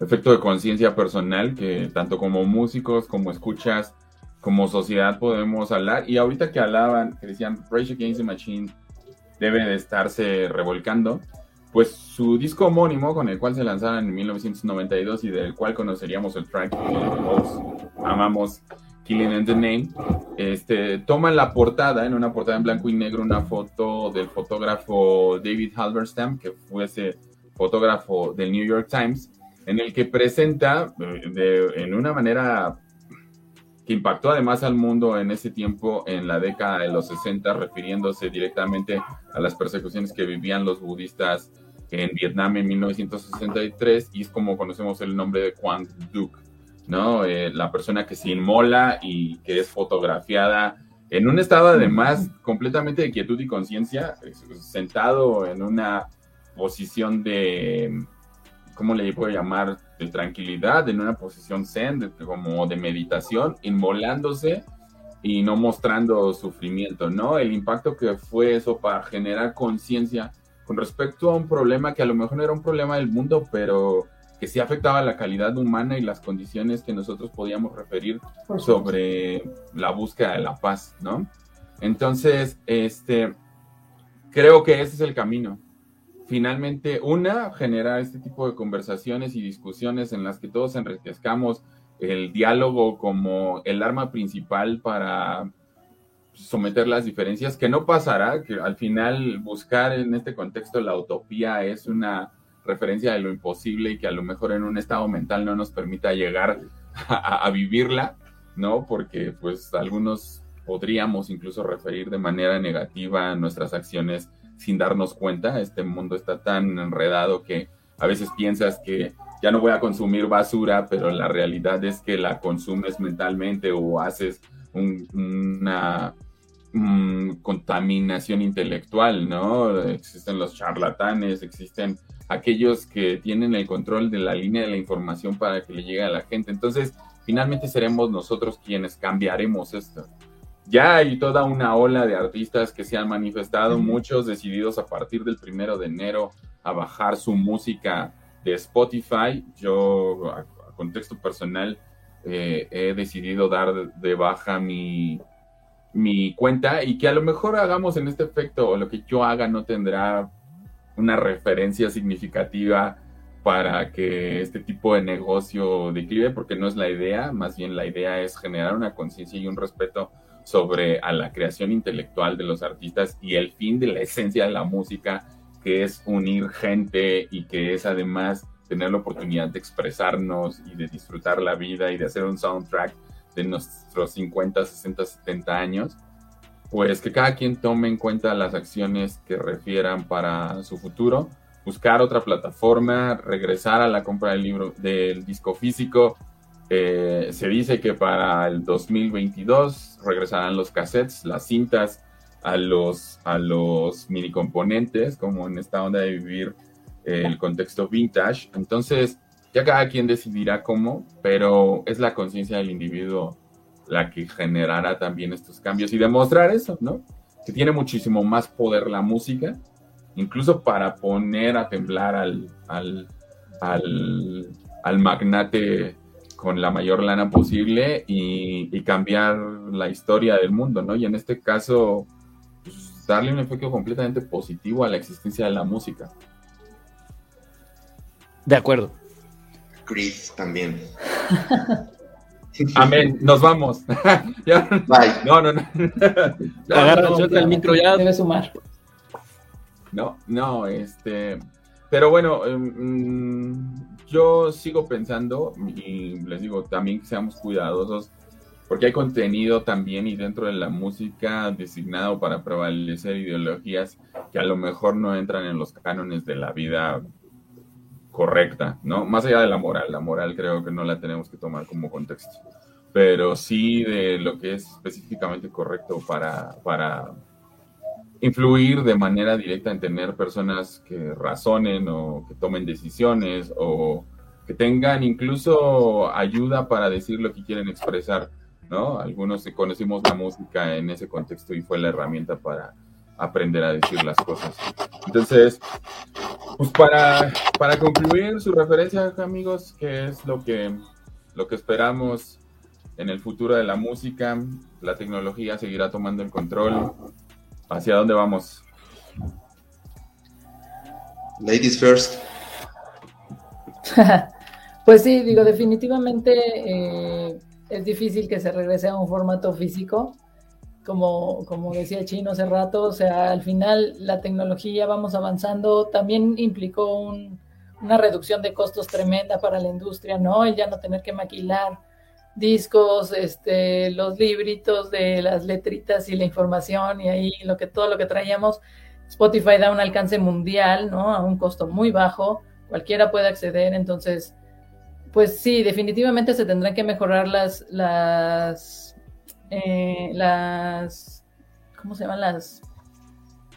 efecto de conciencia personal que tanto como músicos, como escuchas, como sociedad podemos hablar. Y ahorita que hablaban, que decían Rage Against the Machine debe de estarse revolcando, pues su disco homónimo con el cual se lanzaron en 1992 y del cual conoceríamos el track que amamos, Killing and the Name, este, toman la portada, en una portada en blanco y negro, una foto del fotógrafo David Halberstam, que fue ese fotógrafo del New York Times, en el que presenta eh, en una manera que impactó además al mundo en ese tiempo, en la década de los 60, refiriéndose directamente a las persecuciones que vivían los budistas en Vietnam en 1963, y es como conocemos el nombre de Quang Duc, ¿no? Eh, la persona que se inmola y que es fotografiada en un estado además completamente de quietud y conciencia, sentado en una posición de, ¿cómo le puedo llamar? De tranquilidad, en una posición zen, como de meditación, inmolándose y no mostrando sufrimiento, ¿no? El impacto que fue eso para generar conciencia con respecto a un problema que a lo mejor no era un problema del mundo, pero que sí afectaba la calidad humana y las condiciones que nosotros podíamos referir sobre la búsqueda de la paz, ¿no? Entonces, este, creo que ese es el camino. Finalmente, una, generar este tipo de conversaciones y discusiones en las que todos enriquezcamos el diálogo como el arma principal para someter las diferencias, que no pasará, que al final buscar en este contexto la utopía es una referencia de lo imposible y que a lo mejor en un estado mental no nos permita llegar a, vivirla, ¿no? Porque pues algunos podríamos incluso referir de manera negativa a nuestras acciones sin darnos cuenta. Este mundo está tan enredado que a veces piensas que ya no voy a consumir basura, pero la realidad es que la consumes mentalmente o haces una mm, contaminación intelectual, ¿no? Existen los charlatanes, existen aquellos que tienen el control de la línea de la información para que le llegue a la gente. Entonces, finalmente seremos nosotros quienes cambiaremos esto. Ya hay toda una ola de artistas que se han manifestado, muchos decididos a partir del primero de enero a bajar su música de Spotify. Yo, a, contexto personal, eh, he decidido dar de baja mi, mi cuenta y que a lo mejor hagamos en este efecto o lo que yo haga no tendrá una referencia significativa para que este tipo de negocio declive, porque no es la idea, más bien la idea es generar una conciencia y un respeto sobre a la creación intelectual de los artistas y el fin de la esencia de la música, que es unir gente y que es además tener la oportunidad de expresarnos y de disfrutar la vida y de hacer un soundtrack de nuestros 50, 60, 70 años, pues que cada quien tome en cuenta las acciones que refieran para su futuro, buscar otra plataforma, regresar a la compra del libro, del disco físico. Eh, se dice que para el 2022 regresarán los cassettes, las cintas a los, a los mini componentes, como en esta onda de vivir el contexto vintage. Entonces, ya cada quien decidirá cómo, pero es la conciencia del individuo la que generará también estos cambios y demostrar eso, ¿no? Que tiene muchísimo más poder la música, incluso para poner a temblar al, al, al, magnate con la mayor lana posible y, cambiar la historia del mundo, ¿no? Y en este caso, pues, darle un efecto completamente positivo a la existencia de la música. De acuerdo. Chris también. Amén, nos vamos. Bye. No, no, no. Agarra, el micro ya. Debe sumar. No, no, este. Pero bueno, em, mm, yo sigo pensando y les digo también que seamos cuidadosos porque hay contenido también y dentro de la música designado para prevalecer ideologías que a lo mejor no entran en los cánones de la vida correcta, ¿no? Más allá de la moral, la moral creo que no la tenemos que tomar como contexto, pero sí de lo que es específicamente correcto para, para influir de manera directa en tener personas que razonen o que tomen decisiones o que tengan incluso ayuda para decir lo que quieren expresar, ¿no? Algunos conocimos la música en ese contexto y fue la herramienta para aprender a decir las cosas. Entonces, pues para, para concluir su referencia, amigos, que es lo que, lo que esperamos en el futuro de la música, la tecnología seguirá tomando el control. ¿Hacia dónde vamos? Ladies first. pues sí, digo, definitivamente eh, es difícil que se regrese a un formato físico, como, como decía Chino hace rato, o sea, al final la tecnología vamos avanzando, también implicó una reducción de costos tremenda para la industria, ¿no? El ya no tener que maquilar discos, este, los libritos de las letritas y la información y ahí lo que todo lo que traíamos. Spotify da un alcance mundial, ¿no? A un costo muy bajo, cualquiera puede acceder, entonces, pues sí, definitivamente se tendrán que mejorar las, las, eh, las, ¿cómo se llaman? Las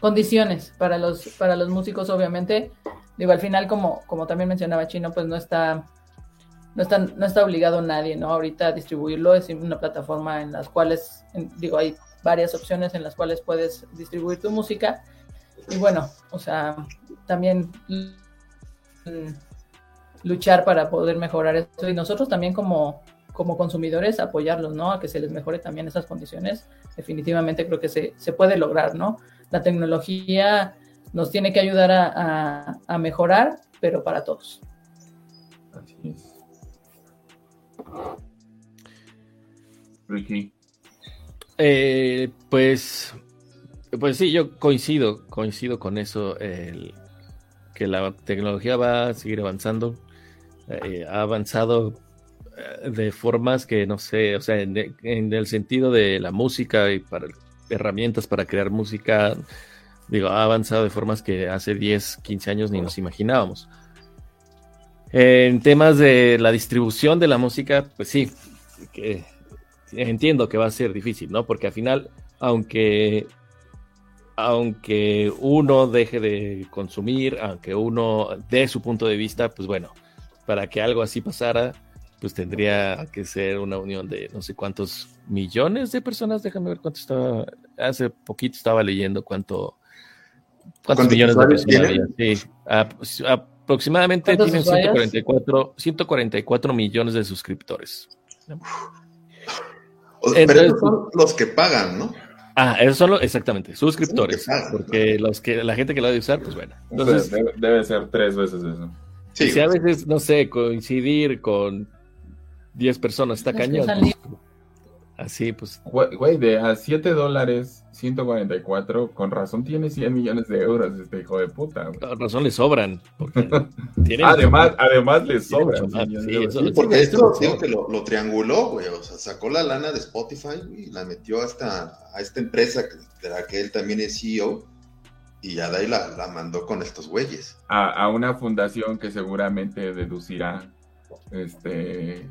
condiciones para los, para los músicos, obviamente. Digo, al final, como, como también mencionaba Chino, pues no está no está, no está obligado nadie, ¿no? Ahorita a distribuirlo es una plataforma en las cuales, digo, hay varias opciones en las cuales puedes distribuir tu música. Y bueno, o sea, también luchar para poder mejorar eso. Y nosotros también como, como consumidores apoyarlos, ¿no? A que se les mejore también esas condiciones. Definitivamente creo que se, se puede lograr, ¿no? La tecnología nos tiene que ayudar a, a, a mejorar, pero para todos. Así es. Ricky. Eh, pues, pues sí, yo coincido, coincido con eso, que la tecnología va a seguir avanzando, eh, ha avanzado de formas que no sé, o sea, en, el sentido de la música y para herramientas para crear música, digo, ha avanzado de formas que hace 10, 15 años ni nos imaginábamos. En temas de la distribución de la música, pues sí, entiendo que va a ser difícil, ¿no? Porque al final, aunque, aunque uno deje de consumir, aunque uno dé su punto de vista, pues bueno, para que algo así pasara, pues tendría que ser una unión de no sé cuántos millones de personas. Déjame ver cuánto estaba. Hace poquito estaba leyendo cuánto. ¿Cuántos millones de personas Sí, Aproximadamente tienen 144, 144 millones de suscriptores. pero esos son los que pagan, ¿no? Ah, esos son los, exactamente, suscriptores. porque los que, la gente que lo va a usar, pues bueno. Entonces, debe, ser tres veces eso. Sí, si a veces, no sé, coincidir con 10 personas está cañón. Así, pues. Güey, de a 7 dólares, 144, con razón tiene 100 millones de euros este hijo de puta. Con razón le sobran. además, además le sobran. Sí, porque esto que lo, lo, trianguló, güey. O sea, sacó la lana de Spotify y la metió hasta a esta empresa de la que él también es CEO. Y ya de ahí la, la mandó con estos güeyes. A, a una fundación que seguramente deducirá este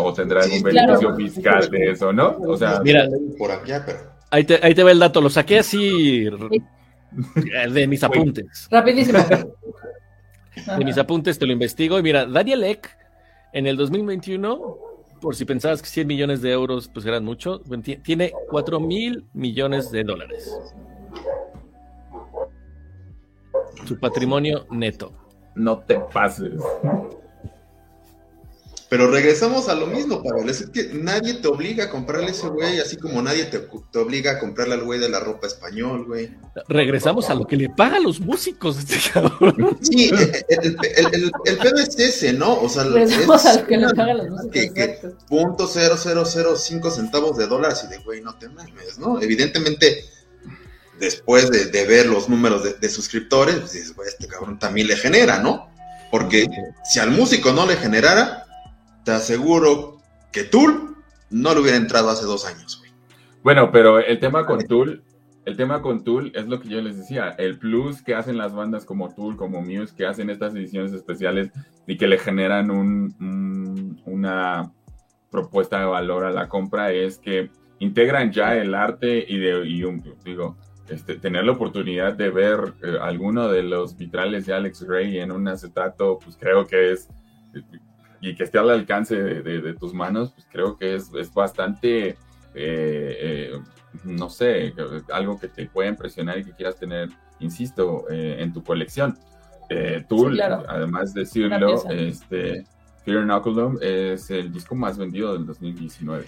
o tendrá algún beneficio fiscal de eso, ¿no? O sea, mira, por aquí, pero... ahí, te, ahí te ve el dato, lo saqué así de mis apuntes. Rapidísimo. De mis apuntes te lo investigo y mira, Daniel Eck en el 2021, por si pensabas que 100 millones de euros pues eran mucho, tiene 4 mil millones de dólares. Su patrimonio neto. No te pases. Pero regresamos a lo mismo, Pavel. Es que nadie te obliga a comprarle ese güey, así como nadie te, te, obliga a comprarle al güey de la ropa español, güey. Regresamos a lo que le paga a los músicos este cabrón. Sí, el, el, el, pedo es ese, ¿no? O sea, regresamos a lo que le paga a los músicos. Que, que punto cero cero cero cinco centavos de dólares y de güey, no te mames, ¿no? Evidentemente, después de, de ver los números de, de suscriptores, pues dices, güey, este cabrón también le genera, ¿no? Porque si al músico no le generara, te aseguro que Tool no le hubiera entrado hace dos años, güey. Bueno, pero el tema con Tool, el tema con Tool es lo que yo les decía, el plus que hacen las bandas como Tool, como Muse, que hacen estas ediciones especiales y que le generan un, una propuesta de valor a la compra es que integran ya el arte y de digo este, tener la oportunidad de ver eh, alguno de los vitrales de Alex Ray en un acetato, pues creo que es y que esté al alcance de, tus manos, pues creo que es, bastante, eh, eh, no sé, algo que te pueda impresionar y que quieras tener, insisto, eh, en tu colección. tú, además de decirlo, este, Fear Inoculum es el disco más vendido del 2019.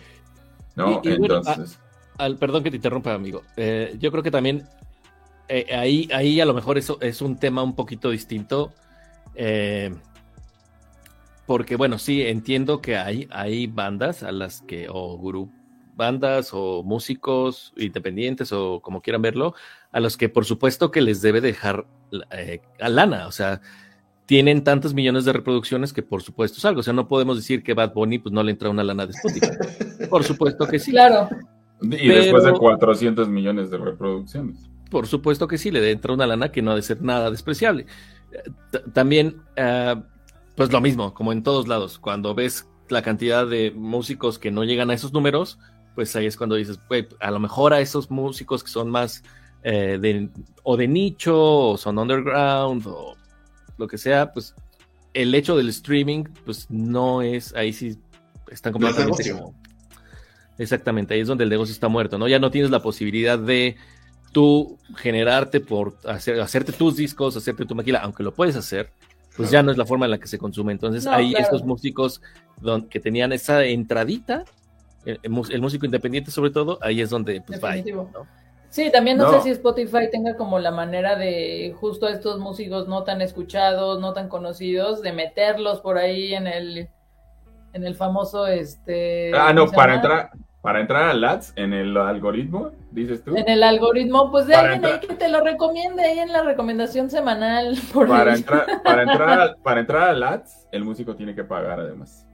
¿no? Entonces... al, perdón que te interrumpa, amigo. yo creo que también ahí, ahí a lo mejor eso es un tema un poquito distinto. Eh, porque bueno, sí, entiendo que hay, hay bandas a las que, o gurú, bandas o músicos independientes o como quieran verlo, a los que por supuesto que les debe dejar eh, a lana, o sea, tienen tantos millones de reproducciones que por supuesto es algo, o sea, no podemos decir que Bad Bunny pues no le entra una lana de Spotify. por supuesto que sí. Claro. Y después de 400 millones de reproducciones. Por supuesto que sí, le entra una lana que no ha de ser nada despreciable. También, ah, pues lo mismo, como en todos lados, cuando ves la cantidad de músicos que no llegan a esos números, pues ahí es cuando dices, a lo mejor a esos músicos que son más eh, de, o de nicho, o son underground, o lo que sea, pues el hecho del streaming, pues no es, ahí sí están completamente Exactamente, ahí es donde el negocio está muerto, ¿no? Ya no tienes la posibilidad de tú generarte por hacer, hacerte tus discos, hacerte tu maquila, aunque lo puedes hacer, pues ya no es la forma en la que se consume. Entonces, ahí estos músicos que tenían esa entradita, el, músico independiente sobre todo, ahí es donde pues va. Sí, también no, sé si Spotify tenga como la manera de justo estos músicos no tan escuchados, no tan conocidos, de meterlos por ahí en el en el famoso este Ah, no, para entrar para entrar al ads en el algoritmo, dices tú. En el algoritmo, pues de ahí que te lo recomiende ahí en la recomendación semanal. para, entrar, para, entrar al, para entrar al ads, el músico tiene que pagar además.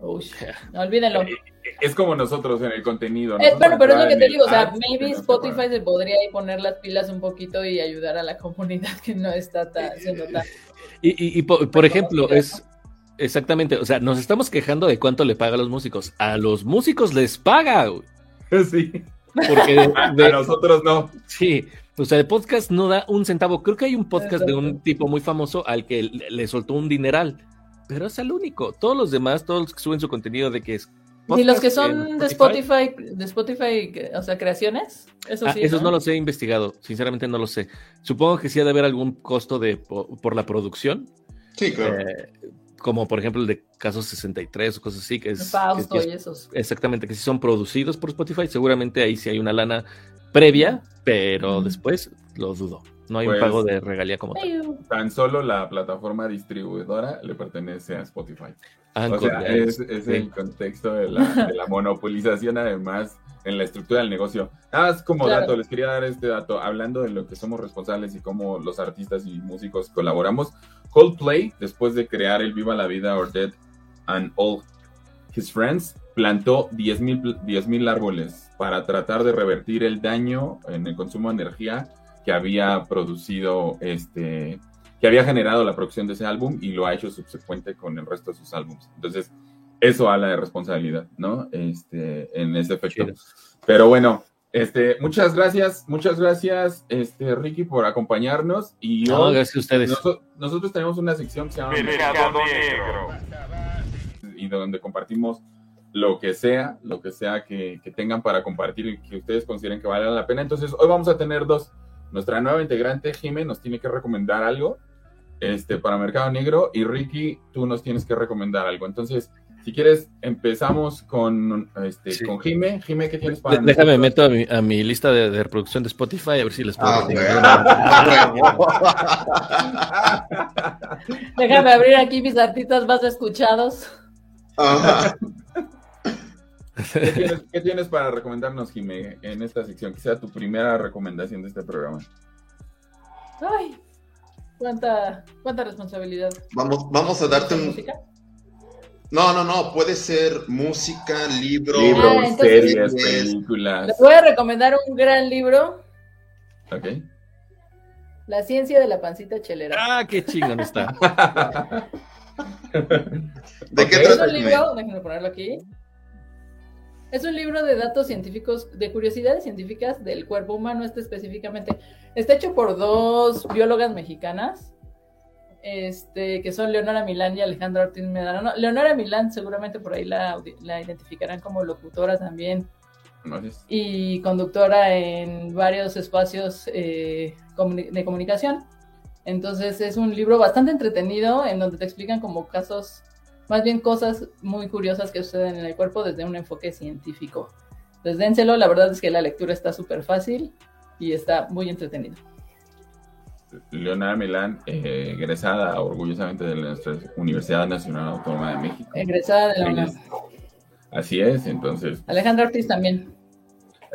Uy, no olvídenlo. Eh, es como nosotros en el contenido. Eh, bueno, pero es lo que te digo, o sea, maybe Spotify se podría ahí poner las pilas un poquito y ayudar a la comunidad que no está haciendo tan... Y, y, y por ejemplo, es Exactamente, o sea, nos estamos quejando de cuánto le paga a los músicos. A los músicos les paga. Sí. Porque a nosotros no. Sí, o sea, el podcast no da un centavo. Creo que hay un podcast de un tipo muy famoso al que le, soltó un dineral, pero es el único. Todos los demás, todos los que suben su contenido de que es ¿Y los que son de Spotify, de Spotify, o sea, creaciones? Eso ah, esos ¿no? los he investigado, sinceramente no lo sé. Supongo que sí ha de haber algún costo de por, la producción. Sí, claro. Eh, como por ejemplo el de Casos 63 o cosas así, que es... y esos. Exactamente, que si son producidos por Spotify, seguramente ahí sí hay una lana previa, pero después lo dudo. No hay un pues, pago de regalía como tal. Tan solo la plataforma distribuidora le pertenece a Spotify. o sea, es, el contexto de la, de la monopolización además en la estructura del negocio. Nada más como dato, les quería dar este dato, hablando de lo que somos responsables y cómo los artistas y músicos colaboramos. Coldplay, después de crear el Viva la Vida or Dead and All His Friends, plantó 10.000 mil árboles para tratar de revertir el daño en el consumo de energía que había producido este que había generado la producción de ese álbum y lo ha hecho subsecuente con el resto de sus álbumes. Entonces, eso habla de responsabilidad, ¿no? Este, en ese efecto. Pero bueno, este, muchas gracias, muchas gracias, este, Ricky, por acompañarnos. Y no, gracias a ustedes. nosotros tenemos una sección que se llama Mercado Negro. Y donde compartimos lo que sea, lo que sea que, que, tengan para compartir y que ustedes consideren que vale la pena. Entonces, hoy vamos a tener dos. Nuestra nueva integrante, Jime, nos tiene que recomendar algo este, para Mercado Negro y Ricky, tú nos tienes que recomendar algo. Entonces, si quieres, empezamos con, este, con Jime. Jime, ¿qué tienes para Déjame meto a mi, a mi lista de, reproducción de Spotify a ver si les puedo. Ah, Déjame abrir aquí mis artistas más escuchados. ¿Qué, tienes, para recomendarnos, Jime, en esta sección? Que sea tu primera recomendación de este programa. Ay, cuánta, cuánta responsabilidad. Vamos, vamos a darte un. No, no, no, puede ser música, libro, libros, ah, series, películas. Les voy a recomendar un gran libro. Ok. La ciencia de la pancita chelera. Ah, qué chingón está. ¿De qué trata? Es un libro, déjenme ponerlo aquí. Es un libro de datos científicos, de curiosidades científicas del cuerpo humano, este específicamente. Está hecho por dos biólogas mexicanas este, que son Leonora Milán y Alejandra Ortiz Medrano. Leonora Milán seguramente por ahí la, identificarán como locutora también. Y conductora en varios espacios eh, de comunicación. Entonces es un libro bastante entretenido en donde te explican como casos, más bien cosas muy curiosas que suceden en el cuerpo desde un enfoque científico. Entonces dénselo, la verdad es que la lectura está súper fácil y está muy entretenido. Leonora Milán, eh, egresada orgullosamente de nuestra Universidad Nacional Autónoma de México. Egresada de la UNAM. Así es, entonces. Alejandra Ortiz también.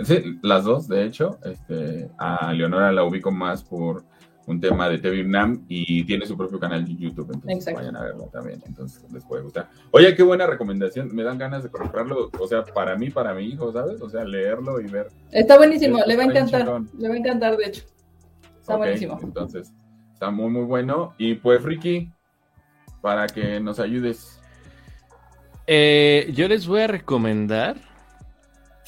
Sí, las dos, de hecho. Este, a Leonora la ubico más por un tema de TV Vietnam y tiene su propio canal de YouTube, entonces vayan a verlo también, entonces les puede gustar. Oye, qué buena recomendación, me dan ganas de comprarlo, o sea, para mí, para mi hijo, ¿sabes? O sea, leerlo y ver. Está buenísimo, le va a encantar, le va a encantar, de hecho. Está buenísimo. Entonces, está muy, muy bueno. Y pues, Ricky, para que nos ayudes. Eh, yo les voy a recomendar.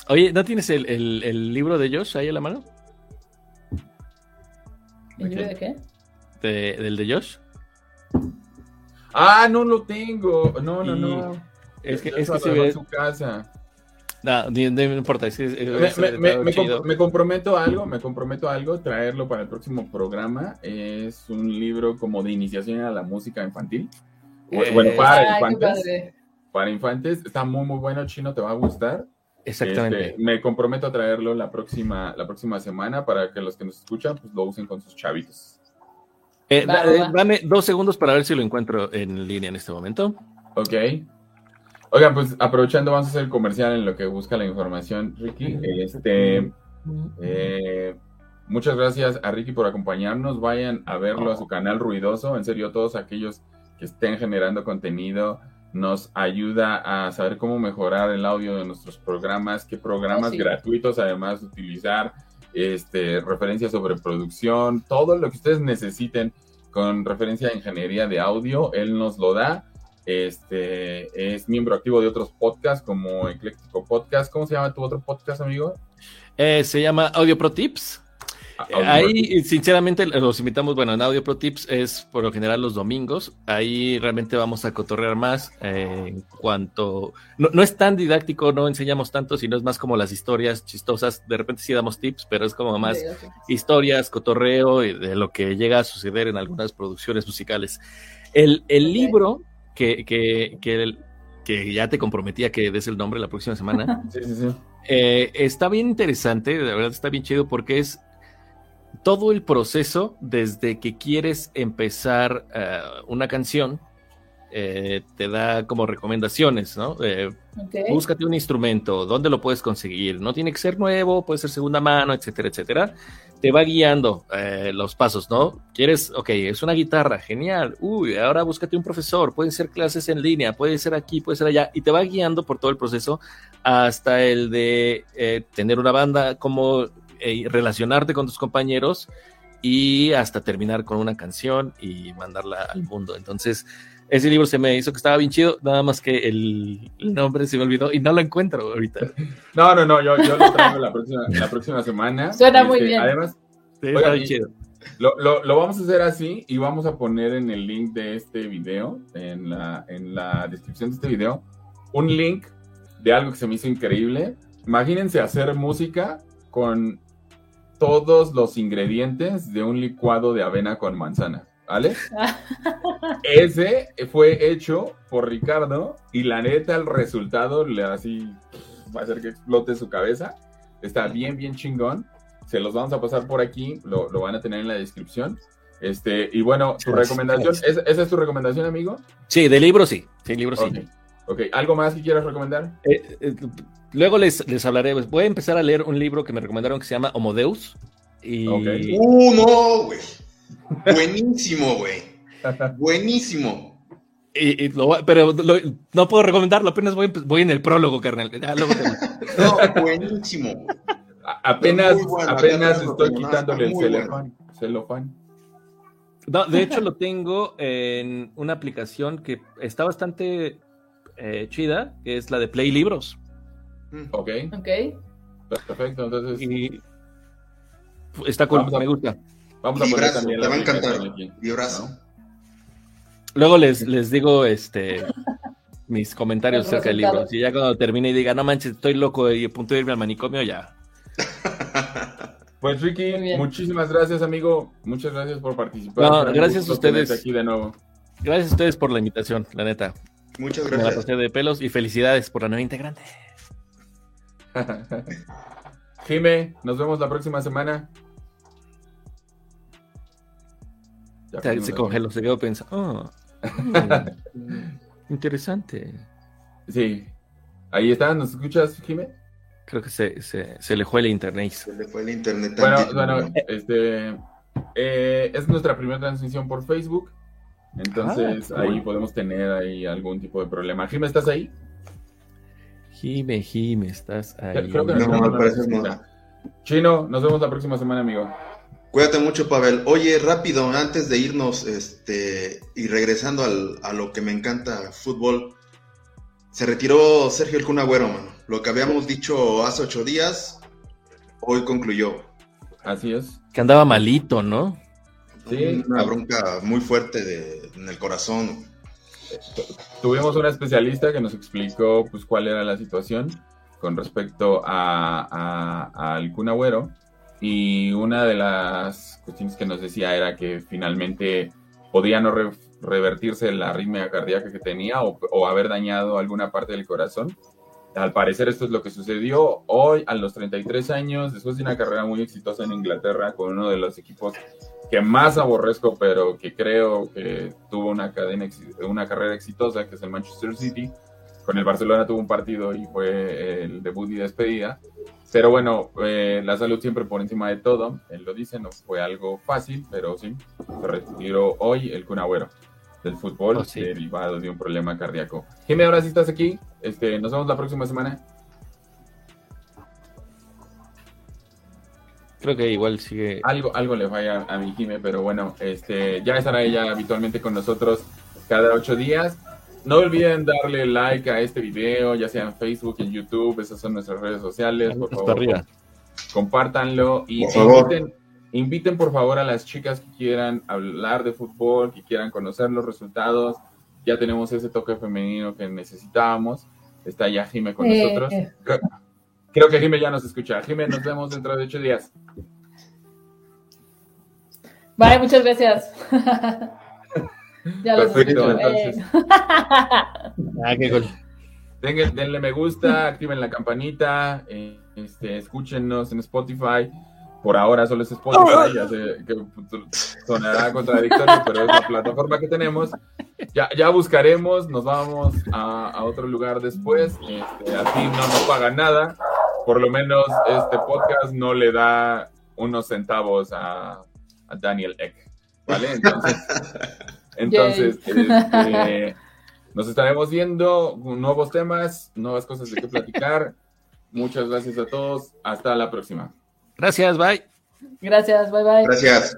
Oye, ¿no tienes el, el libro de Josh ahí a la mano? ¿El de qué? ¿Del de Josh? Ah, no lo tengo. No, no, no. Es que, es que se ve en su casa. No, no, importa. Es que, me, comprometo a algo, me comprometo a algo, traerlo para el próximo programa. Es un libro como de iniciación a la música infantil. Bueno, para infantes. Para infantes. Está muy, muy bueno, Chino, te va a gustar. Exactamente. Este, me comprometo a traerlo la próxima, la próxima semana para que los que nos escuchan pues, lo usen con sus chavitos. Eh, eh, dame dos segundos para ver si lo encuentro en línea en este momento. Ok. Oigan, pues aprovechando, vamos a hacer el comercial en lo que busca la información, Ricky. Este, eh, muchas gracias a Ricky por acompañarnos. Vayan a verlo a su canal Ruidoso. En serio, todos aquellos que estén generando contenido nos ayuda a saber cómo mejorar el audio de nuestros programas, qué programas gratuitos además utilizar, este, referencias sobre producción, todo lo que ustedes necesiten con referencia a ingeniería de audio, él nos lo da. Este es miembro activo de otros podcasts como Ecléctico Podcast. ¿Cómo se llama tu otro podcast, amigo? Eh, se llama Audio Pro Tips. Ahí, sinceramente, los invitamos. Bueno, en Audio Pro Tips es por lo general los domingos. Ahí realmente vamos a cotorrear más eh, en cuanto. No, es tan didáctico, no enseñamos tanto, sino es más como las historias chistosas. De repente sí damos tips, pero es como más historias, cotorreo y de lo que llega a suceder en algunas producciones musicales. El, el libro que, que, que, que ya te comprometía que des el nombre la próxima semana. sí, sí, sí. Eh, está bien interesante, de verdad está bien chido porque es todo el proceso desde que quieres empezar eh, una canción, eh, te da como recomendaciones, ¿no? Eh, búscate un instrumento, ¿dónde lo puedes conseguir? No tiene que ser nuevo, puede ser segunda mano, etcétera, etcétera. Te va guiando los pasos, ¿no? Quieres, ok, es una guitarra, genial. Uy, ahora búscate un profesor, pueden ser clases en línea, puede ser aquí, puede ser allá, y te va guiando por todo el proceso hasta el de tener una banda, como eh, relacionarte con tus compañeros y hasta terminar con una canción y mandarla al mundo. Entonces, ese libro se me hizo que estaba bien chido, nada más que el, nombre se me olvidó y no lo encuentro ahorita. No, no, no, yo, lo traigo la próxima, semana. Suena muy este, bien. Además, Lo, lo, vamos a hacer así y vamos a poner en el link de este video, en la, en la descripción de este video, un link de algo que se me hizo increíble. Imagínense hacer música con todos los ingredientes de un licuado de avena con manzana, ¿vale? Ese fue hecho por Ricardo y la neta el resultado le así va a hacer que explote su cabeza. Está bien, bien chingón. Se los vamos a pasar por aquí, lo, van a tener en la descripción. Este, y bueno, tu recomendación, ¿esa es tu recomendación, amigo? Sí, de libro sí, sí, libro sí. Ok, ¿algo más que quieras recomendar? Eh, eh, luego les, les hablaré. Voy a empezar a leer un libro que me recomendaron que se llama Homodeus. Y... Uh, no, güey. Buenísimo, güey. Buenísimo. Y, pero no puedo recomendarlo, apenas voy, voy, en el prólogo, carnal. no, buenísimo. apenas apenas estoy quitándole el celofán. celofán. No, de hecho lo tengo en una aplicación que está bastante eh, chida, que es la de Play Libros. Mm. Ok. Ok. Perfecto, entonces. Y está cool, me gusta. Vamos a poner también. Te va a encantar. Luego les, les digo este mis comentarios acerca del libro. Si ya cuando termine y diga, no manches, estoy loco y a punto de irme al manicomio, ya. Pues Ricky, muchísimas gracias, amigo. Muchas gracias por participar. gracias a ustedes. Aquí de nuevo. Gracias a ustedes por la invitación, la neta. Muchas gracias. Me la pasé de pelos y felicidades por la nueva integrante. Jime, nos vemos la próxima semana. Se congeló, se quedó pensando. Oh, interesante. Sí. Ahí está, ¿nos escuchas, Jimé? Creo que se, se, se, le fue el internet. Se le fue el internet. Bueno, bueno, este, eh, es nuestra primera transmisión por Facebook. Entonces ah, ahí podemos tener ahí algún tipo de problema. Jime, ¿estás ahí? Jime, Jime, estás ahí. Chino, nos vemos la próxima semana, amigo. Cuídate mucho, Pavel. Oye, rápido, antes de irnos este, y regresando al, a lo que me encanta, fútbol, se retiró Sergio El Cunagüero, mano. Lo que habíamos dicho hace ocho días, hoy concluyó. Así es. Que andaba malito, ¿no? Sí. Una bronca muy fuerte en el corazón. Tuvimos una especialista que nos explicó pues cuál era la situación con respecto a, al Cunagüero y una de las cuestiones que nos decía era que finalmente podía no revertirse la arritmia cardíaca que tenía o, haber dañado alguna parte del corazón. Al parecer esto es lo que sucedió hoy a los 33 años, después de una carrera muy exitosa en Inglaterra con uno de los equipos que más aborrezco, pero que creo que tuvo una, cadena, una carrera exitosa, que es el Manchester City. Con el Barcelona tuvo un partido y fue el debut y despedida. Pero bueno, eh, la salud siempre por encima de todo. Él lo dice, no fue algo fácil, pero sí, se retiró hoy el Cunagüero del fútbol oh, derivado de un problema cardíaco. Jimmy, ahora sí estás aquí. Este, nos vemos la próxima semana. Creo que igual sigue. Algo, algo le falla a mi Jimmy, pero bueno, este, ya estará ella habitualmente con nosotros cada ocho días. No olviden darle like a este video, ya sea en Facebook, en YouTube, esas son nuestras redes sociales. Por favor, compártanlo y inviten, inviten por favor a las chicas que quieran hablar de fútbol, que quieran conocer los resultados. Ya tenemos ese toque femenino que necesitábamos. Está ya Jime con eh, nosotros. Creo que Jime ya nos escucha. Jime, nos vemos dentro de ocho días. Vale, muchas gracias. Ya Perfecto, entonces. ah, qué gol. denle me gusta, activen la campanita, eh, este, escúchenos en Spotify. Por ahora solo es Spotify, ya sé que sonará contradictorio, pero es la plataforma que tenemos. Ya, ya buscaremos, nos vamos a, otro lugar después. Este, así no nos paga nada. Por lo menos este podcast no le da unos centavos a, a Daniel Eck. ¿Vale? Entonces. Entonces, este, nos estaremos viendo nuevos temas, nuevas cosas de qué platicar. Muchas gracias a todos. Hasta la próxima. Gracias, bye. Gracias, bye bye. Gracias.